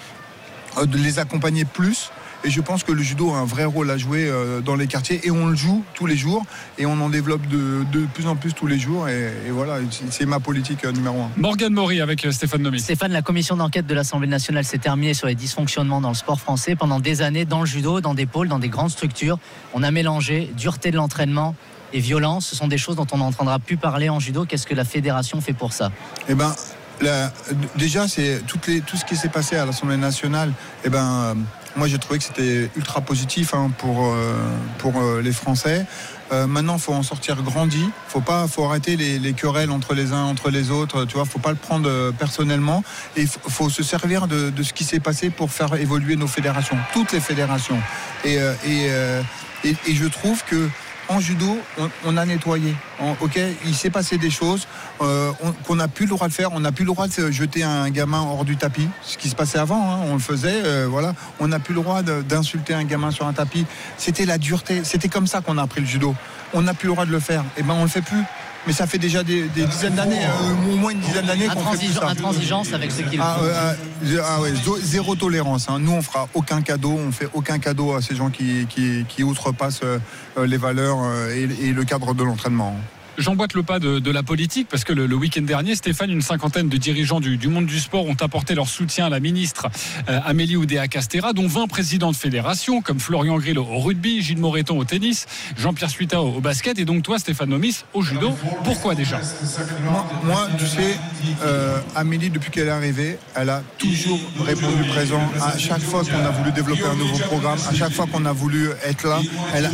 S9: euh, de les accompagner plus. Et je pense que le judo a un vrai rôle à jouer euh, dans les quartiers et on le joue tous les jours et on en développe de, de plus en plus tous les jours et, et voilà, c'est- ma politique euh, numéro un.
S4: Morgane Maury avec euh, Stéphane Nomis.
S5: Stéphane, la commission d'enquête de l'Assemblée nationale s'est terminée sur les dysfonctionnements dans le sport français pendant des années dans le judo, dans des pôles, dans des grandes structures. On a mélangé dureté de l'entraînement et violence. Ce sont des choses dont on n'entendra plus parler en judo. Qu'est-ce que la fédération fait pour ça?
S9: Eh ben, la- déjà, c'est tout ce qui s'est passé à l'Assemblée nationale. Eh ben, euh, moi, j'ai trouvé que c'était ultra positif hein, pour, euh, pour euh, les Français. Euh, maintenant, faut en sortir grandi. Faut pas, faut arrêter les, les querelles entre les uns, entre les autres. Tu vois, faut pas le prendre euh, personnellement. Et faut se servir de, de ce qui s'est passé pour faire évoluer nos fédérations, toutes les fédérations. Et, euh, et, euh, et, et je trouve que en judo, on, a nettoyé. Ok, il s'est passé des choses euh, on- qu'on n'a plus le droit de faire. On n'a plus le droit de jeter un gamin hors du tapis, ce qui se passait avant. hein, on le faisait, euh, voilà. On n'a plus le droit d'insulter un gamin sur un tapis. C'était la dureté. C'était comme ça qu'on a appris le judo. On n'a plus le droit de le faire. Et ben on le fait plus. Mais ça fait déjà des, des dizaines d'années, euh, au moins une dizaine d'années qu'on fait plus ça.
S5: Intransigeance avec ce qu'il
S9: Ah,
S5: faut.
S9: ouais, ah, ouais, zéro tolérance. hein. Nous, on fera aucun cadeau, on fait aucun cadeau à ces gens qui, qui, qui outrepassent euh, euh, les valeurs euh, et, et le cadre de l'entraînement.
S4: J'emboîte le pas de, la politique parce que le, week-end dernier, Stéphane, une cinquantaine de dirigeants du, monde du sport ont apporté leur soutien à la ministre euh, Amélie Oudéa-Castera, dont 20 présidents de fédérations comme Florian Grill au rugby, Gilles Moreton au tennis, Jean-Pierre Suita au, basket et donc toi, Stéphane Nomis, au judo. Pourquoi déjà?
S9: Moi, tu sais, euh, Amélie, depuis qu'elle est arrivée, elle a toujours répondu présent. À chaque fois qu'on a voulu développer un nouveau programme, à chaque fois qu'on a voulu être là, elle,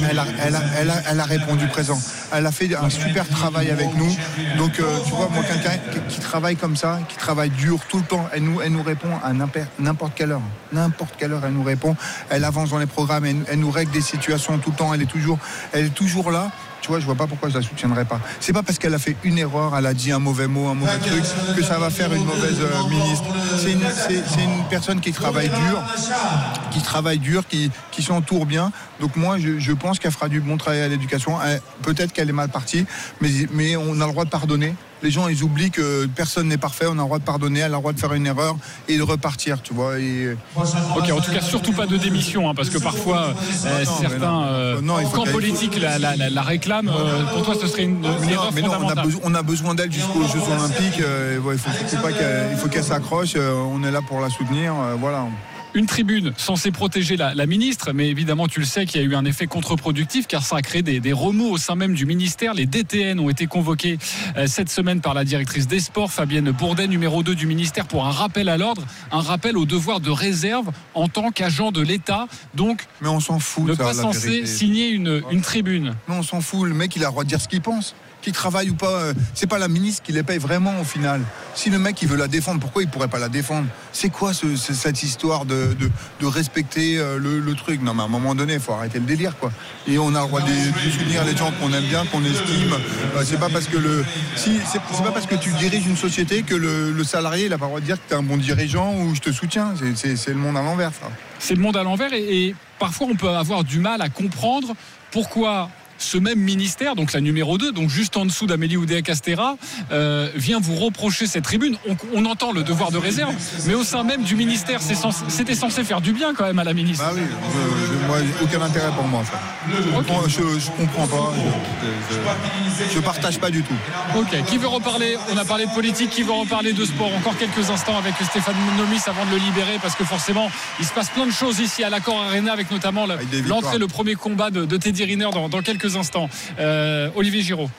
S9: a, a répondu présent. Elle a fait un super travail avec nous. Donc, euh, tu vois, moi, quelqu'un qui, travaille comme ça, qui travaille dur tout le temps, elle nous, elle nous répond à n'importe quelle heure. N'importe quelle heure, elle nous répond. Elle avance dans les programmes, elle, elle nous règle des situations tout le temps. Elle est toujours, elle est toujours là. Tu vois, je vois pas pourquoi je la soutiendrai pas. C'est pas parce qu'elle a fait une erreur, elle a dit un mauvais mot, un mauvais truc, que ça va faire une mauvaise euh, ministre. C'est une, c'est- c'est une personne qui travaille dur, qui travaille dur, qui, qui s'entoure bien. Donc moi, je, je pense qu'elle fera du bon travail à l'éducation. Elle- Peut-être qu'elle est mal partie, mais, mais on a le droit de pardonner. Les gens, ils oublient que personne n'est parfait. On a le droit de pardonner, elle a le droit de faire une erreur et de repartir, tu vois. Et...
S4: Ok, en tout cas, surtout pas de démission, hein, parce que parfois, euh,
S9: Non,
S4: certains
S9: non.
S4: euh,
S9: Non,
S4: politiques la, la-. Euh, pour toi, ce serait une, une
S9: Mais non,
S4: erreur
S9: mais non, on a besoin, on a besoin d'elle jusqu'aux Jeux Olympiques. euh, ouais, il faut qu'elle, s'accroche. euh, on est là pour la soutenir. euh, voilà.
S4: Une tribune censée protéger la, la ministre, mais évidemment, tu le sais qu'il y a eu un effet contre-productif car ça a créé des, des remous au sein même du ministère. Les DTN ont été convoqués euh, cette semaine par la directrice des sports, Fabienne Bourdet, numéro 2 du ministère, pour un rappel à l'ordre, un rappel au devoir de réserve en tant qu'agent de l'État. Donc,
S9: Mais on s'en fout.
S4: ne
S9: ça,
S4: pas censé signer une, une tribune.
S9: Mais on s'en fout. Le mec, il a le droit de dire ce qu'il pense. Qu'il travaille ou pas, euh, c'est pas la ministre qui les paye vraiment au final. Si le mec il veut la défendre, pourquoi il pourrait pas la défendre? C'est quoi ce- ce- cette histoire de, respecter euh, le, truc? Non, mais à un moment donné, il faut arrêter le délire, quoi. Et on a le droit de, soutenir les gens qu'on aime bien, qu'on estime. Euh, c'est pas parce que le, c'est pas parce que tu diriges une société que le, salarié il a pas le droit de dire que tu es un bon dirigeant ou je te soutiens. C'est- le monde à l'envers.
S4: C'est le monde à l'envers et parfois on peut avoir du mal à comprendre pourquoi ce même ministère, donc la numéro 2, donc juste en dessous d'Amélie Oudéa-Castera, euh, vient vous reprocher cette tribune. On, on entend le devoir de réserve, mais au sein même du ministère, censé- c'était censé faire du bien quand même à la ministre.
S9: Bah oui, je- je- moi, aucun intérêt pour moi, je, je comprends pas. Je, je partage pas du tout.
S4: Ok, qui veut reparler? On a parlé de politique, qui veut reparler de sport? Encore quelques instants avec Stéphane Nomis avant de le libérer, parce que forcément, il se passe plein de choses ici à l'Accord Arena, avec notamment l'entrée, le premier combat de, de Teddy Riner dans, dans quelques instants. Euh, Olivier Giraud.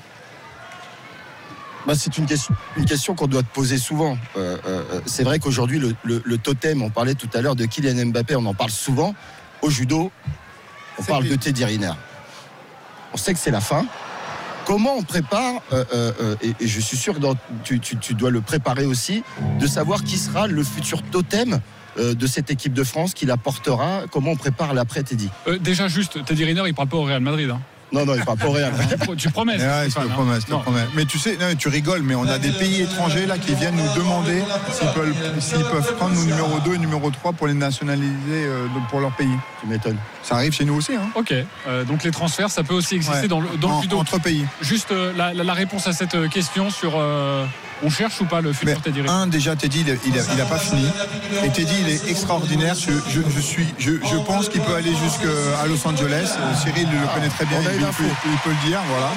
S11: Bah, c'est une question, une question qu'on doit te poser souvent. Euh, euh, c'est vrai qu'aujourd'hui, le, le- le totem, on parlait tout à l'heure de Kylian Mbappé, on en parle souvent. Au judo, on parle de Teddy Riner. On sait que c'est la fin. Comment on prépare, euh, euh, euh, et, et je suis sûr que dans- tu, tu- tu dois le préparer aussi, de savoir qui sera le futur totem de cette équipe de France, qui la portera, comment on prépare l'après Teddy?
S4: Euh, déjà juste, Teddy Riner, il parle pas au Real Madrid. hein.
S11: Non, non, il parle pas au Real.
S4: tu promets
S9: Ouais, je te
S4: hein.
S9: promets, je te
S4: Non.
S9: promets. Mais tu sais, non, tu rigoles, mais on a des pays étrangers là qui viennent nous demander s'ils peuvent, s'ils peuvent prendre nos numéro 2 et numéro 3 pour les nationaliser euh, pour leur pays.
S11: Tu m'étonnes.
S9: Ça arrive chez nous aussi. Hein.
S4: Ok, euh, donc les transferts, ça peut aussi exister
S9: Ouais.
S4: dans le, dans le
S9: En-
S4: judo.
S9: entre pays.
S4: Juste euh, la, la- la réponse à cette question sur euh, on cherche ou pas le futur Teddy
S9: un, déjà, Teddy, il a, il a- il a pas fini. Et Teddy, il est extraordinaire. Je, je- je suis, je, je pense qu'il peut aller jusqu'à Los Angeles. Euh, Cyril le connaît très bien. Il, peut, il peut le dire, voilà.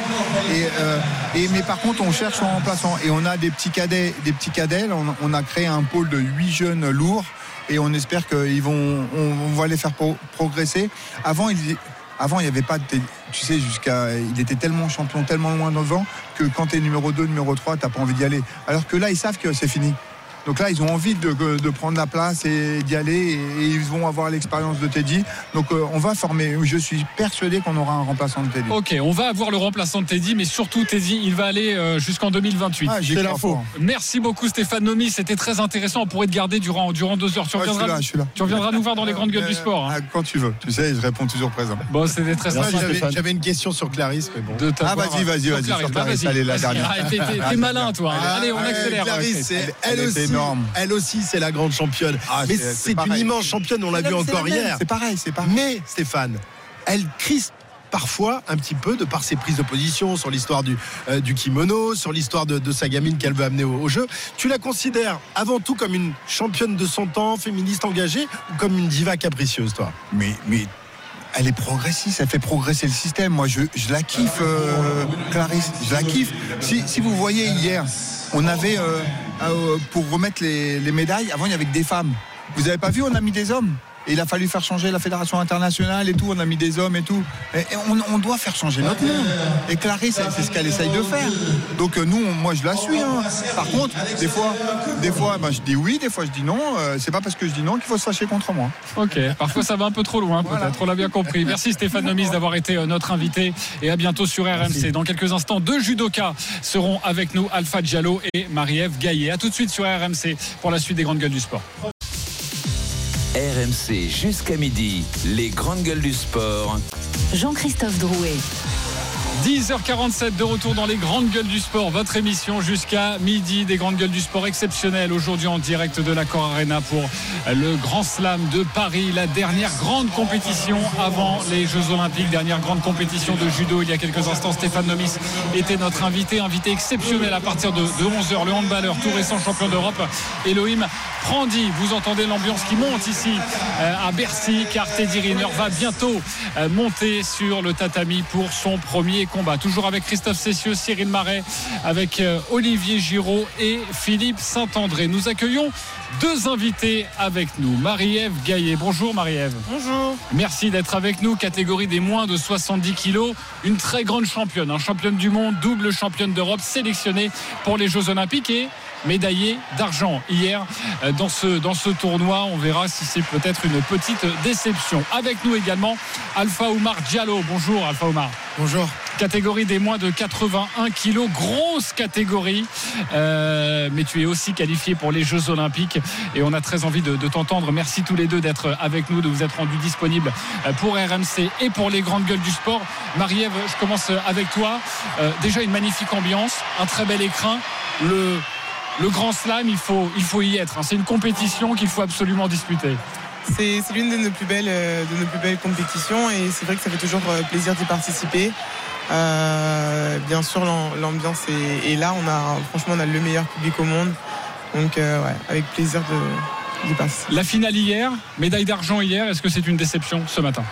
S9: Et, euh, et- mais par contre, on cherche en remplaçant. Et on a des petits cadets, des petits cadets. On, on a créé un pôle de huit jeunes lourds. Et on espère qu'ils vont, on, on va les faire pro- progresser. Avant, il, avant, il n'y avait pas de. Tu sais, jusqu'à. Il était tellement champion, tellement loin devant, que quand tu es numéro 2, numéro 3, tu pas envie d'y aller. Alors que là, ils savent que c'est fini. Donc là, ils ont envie de, de prendre la place et d'y aller et, et ils vont avoir l'expérience de Teddy. Donc euh, on va former. Je suis persuadé qu'on aura un remplaçant de Teddy.
S4: Ok, on va avoir le remplaçant de Teddy, mais surtout Teddy, il va aller euh, jusqu'en 2028.
S9: Ah, crois
S8: l'info.
S4: Merci beaucoup Stéphane Nomi, c'était très intéressant. On pourrait te garder durant, durant deux heures. Tu
S9: Ah, je suis
S4: reviendras,
S9: là, je suis là.
S4: tu reviendras nous voir dans les grandes gueules
S9: Euh,
S4: du sport. hein.
S9: ah, Quand tu veux. Tu sais, je réponds toujours présent.
S4: Bon, c'était très sympa.
S8: j'avais- une question sur Clarisse, mais bon.
S4: de
S9: Ah, vas-y, vas-y, vas-y,
S4: Clarisse.
S9: sur
S4: Bah,
S9: Clarisse,
S4: vas-y,
S9: allez, la dernière.
S4: Ah, T'es malin, toi.
S8: Ah,
S4: Allez, on accélère.
S8: Clarisse, elle, aussi,
S9: énorme.
S8: elle aussi, c'est la grande championne.
S9: Ah,
S8: mais
S9: c'est- c'est
S8: une immense championne, on l'a vu encore hier.
S9: C'est pareil, c'est pareil.
S8: Mais Stéphane, elle crispe parfois un petit peu de par ses prises de position sur l'histoire du, euh, du kimono, sur l'histoire de, de sa gamine qu'elle veut amener au, au jeu. Tu la considères avant tout comme une championne de son temps, féministe engagée, ou comme une diva capricieuse, toi?
S9: Mais, mais elle est progressiste, elle fait progresser le système. Moi, je, je la kiffe, euh, Clarisse. Je la kiffe. Si, si vous voyez hier, on avait, euh, euh, pour remettre les, les médailles, avant, il y avait des femmes. Vous avez pas vu, on a mis des hommes? Et il a fallu faire changer la fédération internationale et tout. On a mis des hommes et tout. Et, et on, on doit faire changer notre monde. Et Clarisse, c'est c'est ce qu'elle essaye de faire. Donc euh, nous, on- moi, je la suis. hein. Par contre, des fois, des fois, bah, je dis oui, des fois, je dis non. Euh, c'est pas parce que je dis non qu'il faut se fâcher contre moi.
S4: Ok, parfois ça va un peu trop loin, peut-être, on l'a bien compris. Merci Stéphane Nomis d'avoir été euh, notre invité et à bientôt sur RMC. Dans quelques instants, deux judokas seront avec nous, Alpha Diallo et Marie-Ève Gaillet. A tout de suite sur RMC pour la suite des grandes gueules du sport.
S3: RMC jusqu'à midi, les grandes gueules du sport.
S2: Jean-Christophe Drouet.
S4: 10h47 de retour dans les grandes gueules du sport, votre émission jusqu'à midi des grandes gueules du sport exceptionnelles. Aujourd'hui en direct de l'Accor Arena pour le Grand Slam de Paris, la dernière grande compétition avant les Jeux Olympiques, dernière grande compétition de judo. Il y a quelques instants. Stéphane Nomis était notre invité, invité exceptionnel à partir de, 11h, le handballeur tout récent champion d'Europe, Elohim Prandi. Vous entendez l'ambiance qui monte ici euh, à Bercy. Car Teddy Riner va bientôt euh, monter sur le tatami pour son premier combat. Toujours avec Christophe Cessieux, Cyril Marais, avec euh, Olivier Giraud et Philippe Saint-André. Nous accueillons deux invités avec nous. Marie-Ève Gaillet. Bonjour Marie-Ève.
S13: Bonjour.
S4: Merci d'être avec nous. Catégorie des moins de 70 kilos. Une très grande championne, hein, championne du monde, double championne d'Europe, sélectionnée pour les Jeux Olympiques et médaillée d'argent hier euh, dans ce, dans ce tournoi. On verra si c'est peut-être une petite déception. Avec nous également Alpha Oumar Diallo. Bonjour Alpha Oumar.
S8: Bonjour.
S4: Catégorie des moins de 81 kilos, grosse catégorie. Euh, mais tu es aussi qualifié pour les Jeux Olympiques et on a très envie de, de t'entendre. Merci tous les deux d'être avec nous, de vous être rendus disponibles pour RMC et pour les grandes gueules du sport. Marie-Ève, je commence avec toi. Euh, déjà une magnifique ambiance, un très bel écrin. Le, le Grand Slam, il faut, il faut y être. hein. C'est une compétition qu'il faut absolument disputer.
S13: C'est l'une de nos plus belles, euh, de nos plus belles compétitions et c'est vrai que ça fait toujours euh, plaisir d'y participer. Euh, bien sûr, l'am- l'ambiance est, est là. On a, franchement, on a le meilleur public au monde. Donc, euh, ouais, avec plaisir de- d'y participer.
S4: La finale hier, médaille d'argent hier, est-ce que c'est une déception ce matin?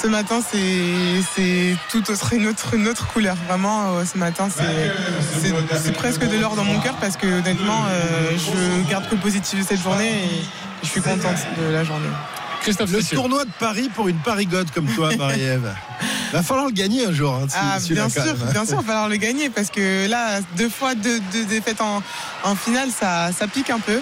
S13: Ce matin, c'est c'est tout autre, une autre, une autre couleur. Vraiment, euh, ce matin, c'est- presque de l'or dans mon cœur parce que honnêtement, euh, je garde que le positif de cette journée et je suis contente de la journée.
S4: Christophe
S8: Le tournoi de Paris pour une parigote comme toi, Marie-Ève. Va falloir le gagner un jour. hein,
S13: Ah, bien sûr,
S8: même.
S13: bien sûr, il va falloir le gagner parce que là, deux fois deux, deux défaites en, en finale, ça, ça pique un peu.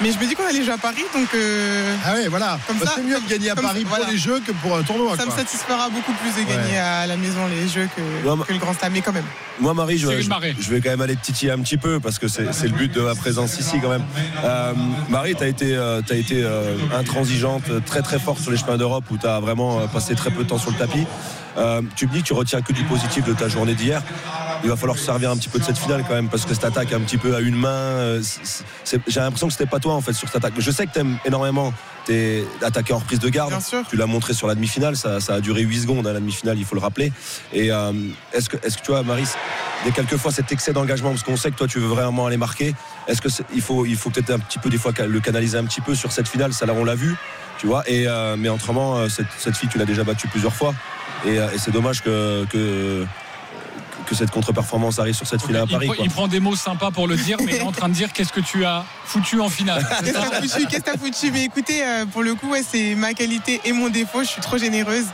S13: Mais je me dis qu'on allait jouer à Paris, donc. euh,
S8: Ah ouais, voilà.
S13: Comme
S8: Bah,
S13: ça,
S8: c'est mieux de gagner à Paris
S13: ça,
S8: pour
S13: voilà.
S8: les jeux que pour un tournoi.
S13: ça me satisfera beaucoup plus de gagner
S8: Ouais.
S13: à la maison les jeux que, le Grand Slam, mais quand même.
S10: Moi, Marie, je, vais quand même aller te titiller un petit peu parce que c'est le but de ma présence ici quand même. Euh, Marie, tu as été, euh, t'as été euh, intransigeante, très très forte sur les chemins d'Europe où tu as vraiment passé très peu de temps sur le tapis. Euh, tu me dis que tu retiens que du positif de ta journée d'hier. Il va falloir se servir un petit peu de cette finale quand même parce que cette attaque un petit peu à une main, euh, j'ai l'impression que c'était pas toi en fait sur cette attaque. Mais je sais que tu aimes énormément t'es attaqué en reprise de garde.
S13: Bien sûr.
S10: Tu l'as montré sur la demi-finale, ça, ça a duré 8 secondes à la demi-finale, il faut le rappeler. Et euh, est-ce que, est-ce que tu vois, Maris, il y a quelquefois cet excès d'engagement, parce qu'on sait que toi tu veux vraiment aller marquer. Est-ce que il faut, il faut peut-être un petit peu des fois le canaliser un petit peu sur cette finale, ça là on l'a vu, tu vois. Et euh, mais autrement, cette, cette fille tu l'as déjà battue plusieurs fois, et, et c'est dommage que, que que cette contre-performance arrive sur cette finale à Paris. quoi.
S4: il prend des mots sympas pour le dire, mais il est en train de dire qu'est-ce que tu as foutu en finale?
S13: Qu'est-ce que t'as foutu que foutu? Mais écoutez, euh, pour le coup, ouais, c'est ma qualité et mon défaut. Je suis trop généreuse.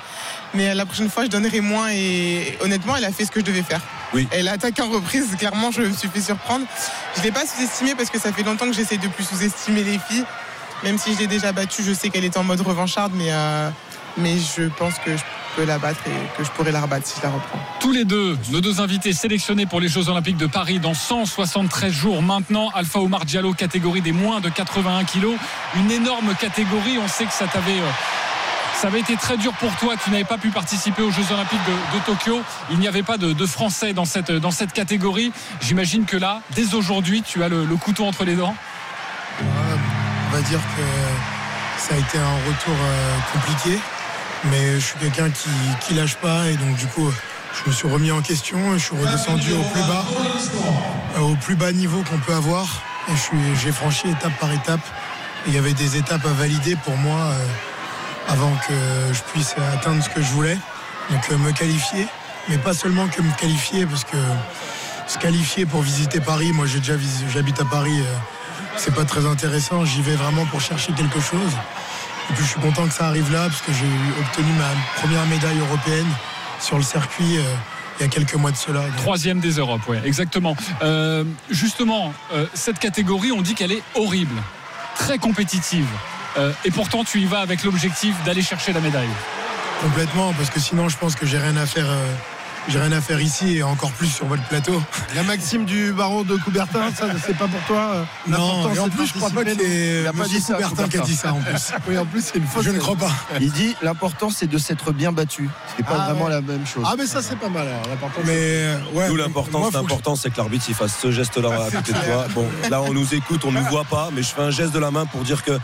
S13: Mais euh, la prochaine fois, je donnerai moins. Et honnêtement, elle a fait ce que je devais faire.
S10: Oui.
S13: Et l'attaque en reprise, clairement, je me suis fait surprendre. Je ne l'ai pas sous-estimée parce que ça fait longtemps que j'essaie de plus sous-estimer les filles. Même si je l'ai déjà battue, je sais qu'elle est en mode revancharde, mais, euh, mais je pense que je peux la battre et que je pourrais la rebattre si je la reprends.
S4: Tous les deux, nos deux invités sélectionnés pour les Jeux Olympiques de Paris dans 173 jours maintenant. Alpha Omar Diallo, catégorie des moins de 81 kilos. Une énorme catégorie. On sait que ça t'avait. euh, ça avait été très dur pour toi, tu n'avais pas pu participer aux Jeux Olympiques de, de Tokyo. Il n'y avait pas de, de Français dans cette, dans cette catégorie. J'imagine que là, dès aujourd'hui, tu as le, le couteau entre les dents.
S14: On va dire que ça a été un retour euh, compliqué, mais je suis quelqu'un qui, qui lâche pas et donc du coup je me suis remis en question et je suis redescendu au plus bas, euh, au plus bas niveau qu'on peut avoir et j'ai franchi étape par étape. Il y avait des étapes à valider pour moi euh, avant que je puisse atteindre ce que je voulais, donc euh, me qualifier, mais pas seulement que me qualifier parce que se qualifier pour visiter Paris, moi j'ai déjà j'habite à Paris. c'est pas très intéressant. J'y vais vraiment pour chercher quelque chose. Et puis je suis content que ça arrive là parce que j'ai obtenu ma première médaille européenne sur le circuit euh, il y a quelques mois de cela. Donc,
S4: Troisième des Europes, oui, exactement. Euh, justement, euh, cette catégorie, on dit qu'elle est horrible, très compétitive. Et pourtant, tu y vas avec l'objectif d'aller chercher la médaille.
S14: complètement, parce que sinon je pense que j'ai rien à faire. J'ai rien à faire ici et encore plus sur votre plateau.
S8: La maxime du baron de Coubertin, ça c'est pas pour toi euh,
S14: Non, et en plus je crois pas que c'est
S11: Il a pas
S14: Monsieur
S11: dit ça,
S14: Coubertin qui a dit ça en plus.
S8: Oui, en plus c'est une fausse.
S14: Je ne crois pas.
S11: Il dit l'important c'est de s'être bien battu. C'est pas
S8: Ah,
S11: vraiment
S8: ouais.
S11: la même chose.
S8: Ah mais ça c'est pas mal alors. L'important
S14: Mais
S8: c'est-
S14: ouais,
S10: Nous,
S14: moi,
S10: l'important, c'est
S14: que-
S10: l'arbitre il fasse ce geste-là à côté de toi. Bon, là, on nous écoute, on nous voit pas, mais je fais un geste de la main pour dire que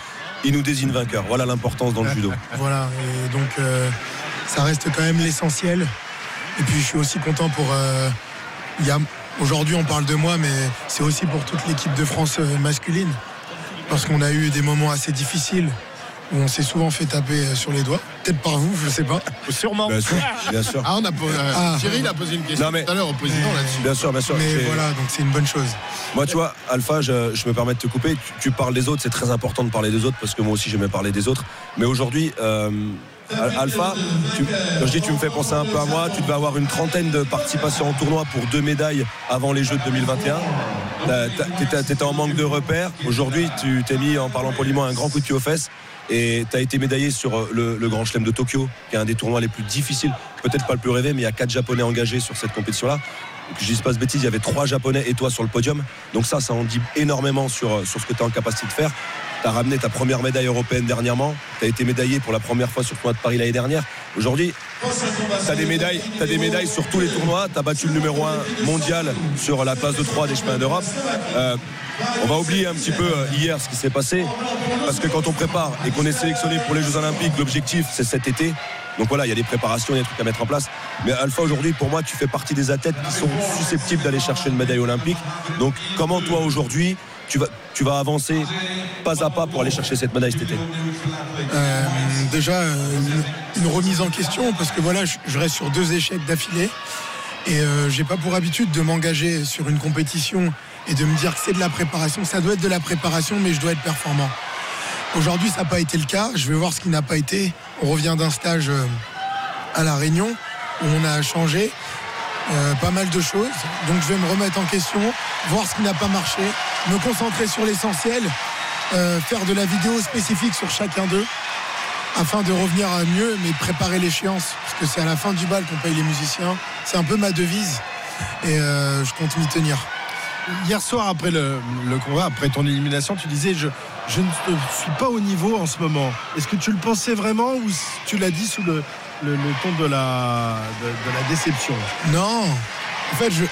S10: il nous désigne vainqueur. Voilà l'importance dans le judo.
S14: Voilà, et donc euh, ça reste quand même l'essentiel. Et puis je suis aussi content pour. euh, il y a- Aujourd'hui, on parle de moi, mais c'est aussi pour toute l'équipe de France euh, masculine. Parce qu'on a eu des moments assez difficiles où on s'est souvent fait taper euh, sur les doigts. Peut-être par vous, je sais pas.
S8: Sûrement.
S10: Bien sûr, bien sûr.
S8: Ah on a posé, euh,
S14: Ah.
S8: Cyril a posé une question
S10: Non, mais-
S8: tout à l'heure au président là-dessus.
S10: Bien sûr, bien sûr.
S14: Mais voilà, donc c'est une bonne chose.
S10: Moi, tu vois, Alpha, je, je me permets de te couper. Tu, tu parles des autres, c'est très important de parler des autres parce que moi aussi j'aimais parler des autres. Mais aujourd'hui, euh, Alpha, tu, je dis tu me fais penser un peu à moi, tu devais avoir une trentaine de participations en tournoi pour deux médailles avant les Jeux de 2021. Tu étais en manque de repères. Aujourd'hui, tu t'es mis, en parlant poliment, un grand coup de pied aux fesses. Et tu as été médaillé sur euh, le, Grand Chelem de Tokyo, qui est un des tournois les plus difficiles, peut-être pas le plus rêvé, mais il y a quatre Japonais engagés sur cette compétition-là. Que je dise pas de bêtises, il y avait trois Japonais et toi sur le podium. Donc ça, ça en dit énormément sur, euh, sur ce que tu es en capacité de faire. Tu as ramené ta première médaille européenne dernièrement. Tu as été médaillé pour la première fois sur le tournoi de Paris l'année dernière. Aujourd'hui, tu as des médailles, t'as des médailles sur tous les tournois. Tu as battu le numéro 1 mondial sur la place de 3 des chemins d'Europe. Euh, on va oublier un petit peu euh, hier ce qui s'est passé. Parce que quand on prépare et qu'on est sélectionné pour les Jeux Olympiques, l'objectif c'est cet été. Donc voilà, il y a des préparations, il y a des trucs à mettre en place. Mais Alpha, aujourd'hui, pour moi, tu fais partie des athlètes qui sont susceptibles d'aller chercher une médaille olympique. Donc comment toi, aujourd'hui, tu vas, tu vas avancer pas à pas pour aller chercher cette médaille cet été
S14: Euh, déjà, euh, une, remise en question, parce que voilà, je, reste sur deux échecs d'affilée. Et euh, j'ai pas pour habitude de m'engager sur une compétition et de me dire que c'est de la préparation. Ça doit être de la préparation, mais je dois être performant. Aujourd'hui, ça n'a pas été le cas. Je vais voir ce qui n'a pas été. On revient d'un stage euh, à La Réunion où on a changé pas mal de choses. Donc je vais me remettre en question, voir ce qui n'a pas marché, me concentrer sur l'essentiel, euh, faire de la vidéo spécifique sur chacun d'eux afin de revenir à mieux, mais préparer l'échéance. Parce que c'est à la fin du bal qu'on paye les musiciens. C'est un peu ma devise et euh, je compte m'y tenir.
S8: Hier soir, après le, le combat, après ton élimination, tu disais je, je ne suis pas au niveau en ce moment. Est-ce que tu le pensais vraiment ou tu l'as dit sous le, le, le ton de la, de, de la déception?
S14: Non, en fait, je,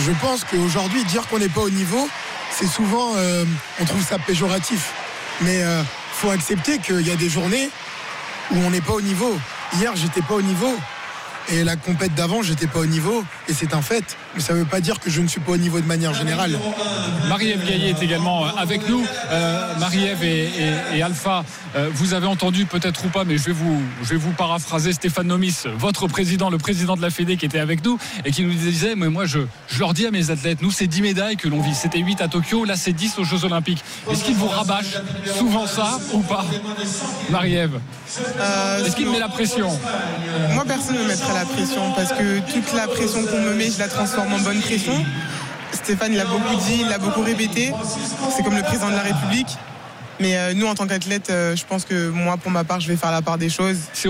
S14: je pense qu'aujourd'hui, dire qu'on n'est pas au niveau, c'est souvent, euh, on trouve ça péjoratif. Mais il faut accepter qu'il y a des journées où on n'est pas au niveau. Hier, j'étais pas au niveau. Et la compète d'avant, j'étais pas au niveau. Et c'est un fait. Mais ça ne veut pas dire que je ne suis pas au niveau de manière générale.
S4: Marie-Ève Gaillet est également euh, avec nous. Euh, Marie-Ève et, et- et Alpha, euh, vous avez entendu peut-être ou pas, mais je vais vous, je vais vous paraphraser Stéphane Nomis, votre président, le président de la Fédé qui était avec nous et qui nous disait, mais moi je, je leur dis à mes athlètes, nous c'est 10 médailles que l'on vit. C'était 8 à Tokyo, là c'est 10 aux Jeux Olympiques. Est-ce qu'il vous rabâche souvent ça ou pas Marie-Ève?
S13: Euh,
S4: Est-ce qu'il met la pression?
S13: Moi, personne ne me mettrait la pression parce que toute la pression qu'on me met, je la transforme bonne pression. Stéphane l'a beaucoup dit, il l'a beaucoup répété. C'est comme le président de la République. Mais euh, nous, en tant qu'athlètes, euh, je pense que moi, pour ma part, je vais faire la part des choses.
S4: C'est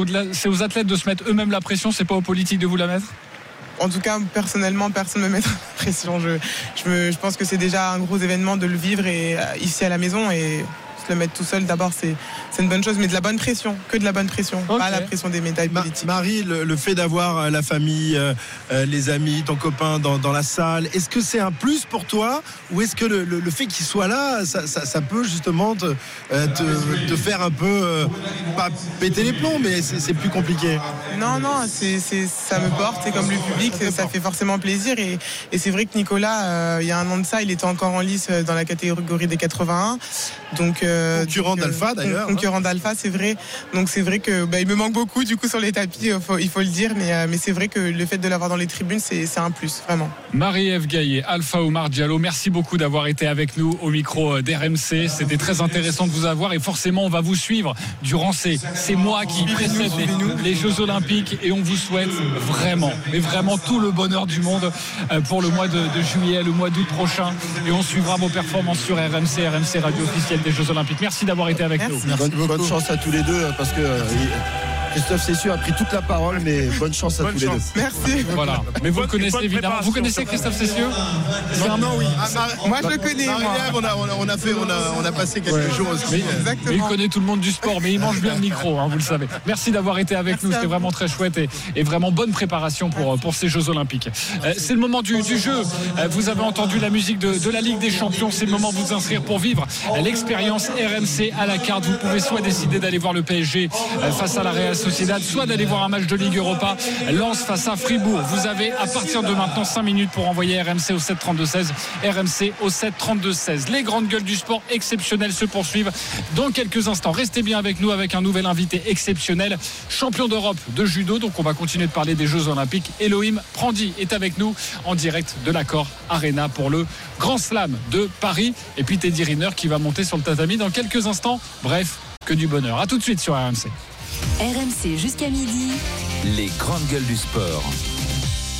S4: aux athlètes de se mettre eux-mêmes la pression, c'est pas aux politiques de vous la mettre?
S13: En tout cas, personnellement, personne ne me met la pression. Je, je, je pense que c'est déjà un gros événement de le vivre et, ici à la maison. Et le mettre tout seul, d'abord, c'est une bonne chose, mais de la bonne pression, que de la bonne pression, pas la pression des médailles politiques.
S8: Marie, le, fait d'avoir euh, la famille, euh, euh, les amis, ton copain dans, dans la salle, est-ce que c'est un plus pour toi ou est-ce que le, le, fait qu'il soit là, ça, ça, peut justement te, te, faire un peu, pas péter les plombs, mais c'est plus compliqué?
S13: Non, non, c'est ça me porte, c'est comme le public, ça fait forcément plaisir. Et, et c'est vrai que Nicolas, il y a un an de ça, il était encore en lice dans la catégorie des 81. Donc,
S8: euh, concurrent d'Alpha d'ailleurs.
S13: Concurrent d'Alpha, c'est vrai. Donc c'est vrai que bah, il me manque beaucoup du coup sur les tapis, il faut le dire, mais, euh, mais c'est vrai que le fait de l'avoir dans les tribunes, c'est un plus, vraiment.
S4: Marie-Ève Gaillet, Alpha Omar Diallo, merci beaucoup d'avoir été avec nous au micro euh, d'RMC. C'était très intéressant de vous avoir et forcément on va vous suivre durant ces, ces mois qui précèdent les, Jeux Olympiques et on vous souhaite vraiment, mais vraiment tout le bonheur du monde pour le mois de, de juillet, le mois d'août prochain et on suivra vos performances sur RMC, RMC Radio officielle des Jeux Olympiques. Merci d'avoir été avec nous.
S11: bonne, chance à tous les deux parce que Christophe Cessieux a pris toute la parole, mais bonne chance à tous les deux.
S13: Merci.
S4: Voilà. Mais vous le connaissez évidemment. Vous connaissez Christophe Cessieux
S8: Maintenant, oui.
S13: Ah, moi, je le connais.
S8: On a, on, a, fait, on, a, on a passé quelques jours aussi.
S4: Exactement. il connaît tout le monde du sport, mais il mange bien le micro, hein, vous le savez. Merci d'avoir été avec nous. C'était vraiment très chouette et, vraiment bonne préparation pour, pour ces Jeux Olympiques. Euh, c'est le moment du, du jeu. Euh, vous avez entendu la musique de, de la Ligue des Champions. C'est le moment de vous inscrire pour vivre l'expérience RMC à la carte. Vous pouvez soit décider d'aller voir le PSG euh, face à la Real Sociedad, soit d'aller voir un match de Ligue Europa. Lance face à Fribourg. Vous avez à partir de maintenant 5 minutes pour envoyer RMC au 732-16. RMC au 732-16. Les grandes gueules du sport exceptionnelles se poursuivent dans quelques instants. Restez bien avec nous avec un nouvel invité exceptionnel, champion d'Europe de judo. Donc on va continuer de parler des Jeux Olympiques. Elohim Prandi est avec nous en direct de l'accord Arena pour le Grand Slam de Paris. Et puis Teddy Riner qui va monter sur le tatami dans quelques instants. Bref, que du bonheur. A tout de suite sur RMC.
S2: RMC jusqu'à midi.
S3: Les grandes gueules du sport.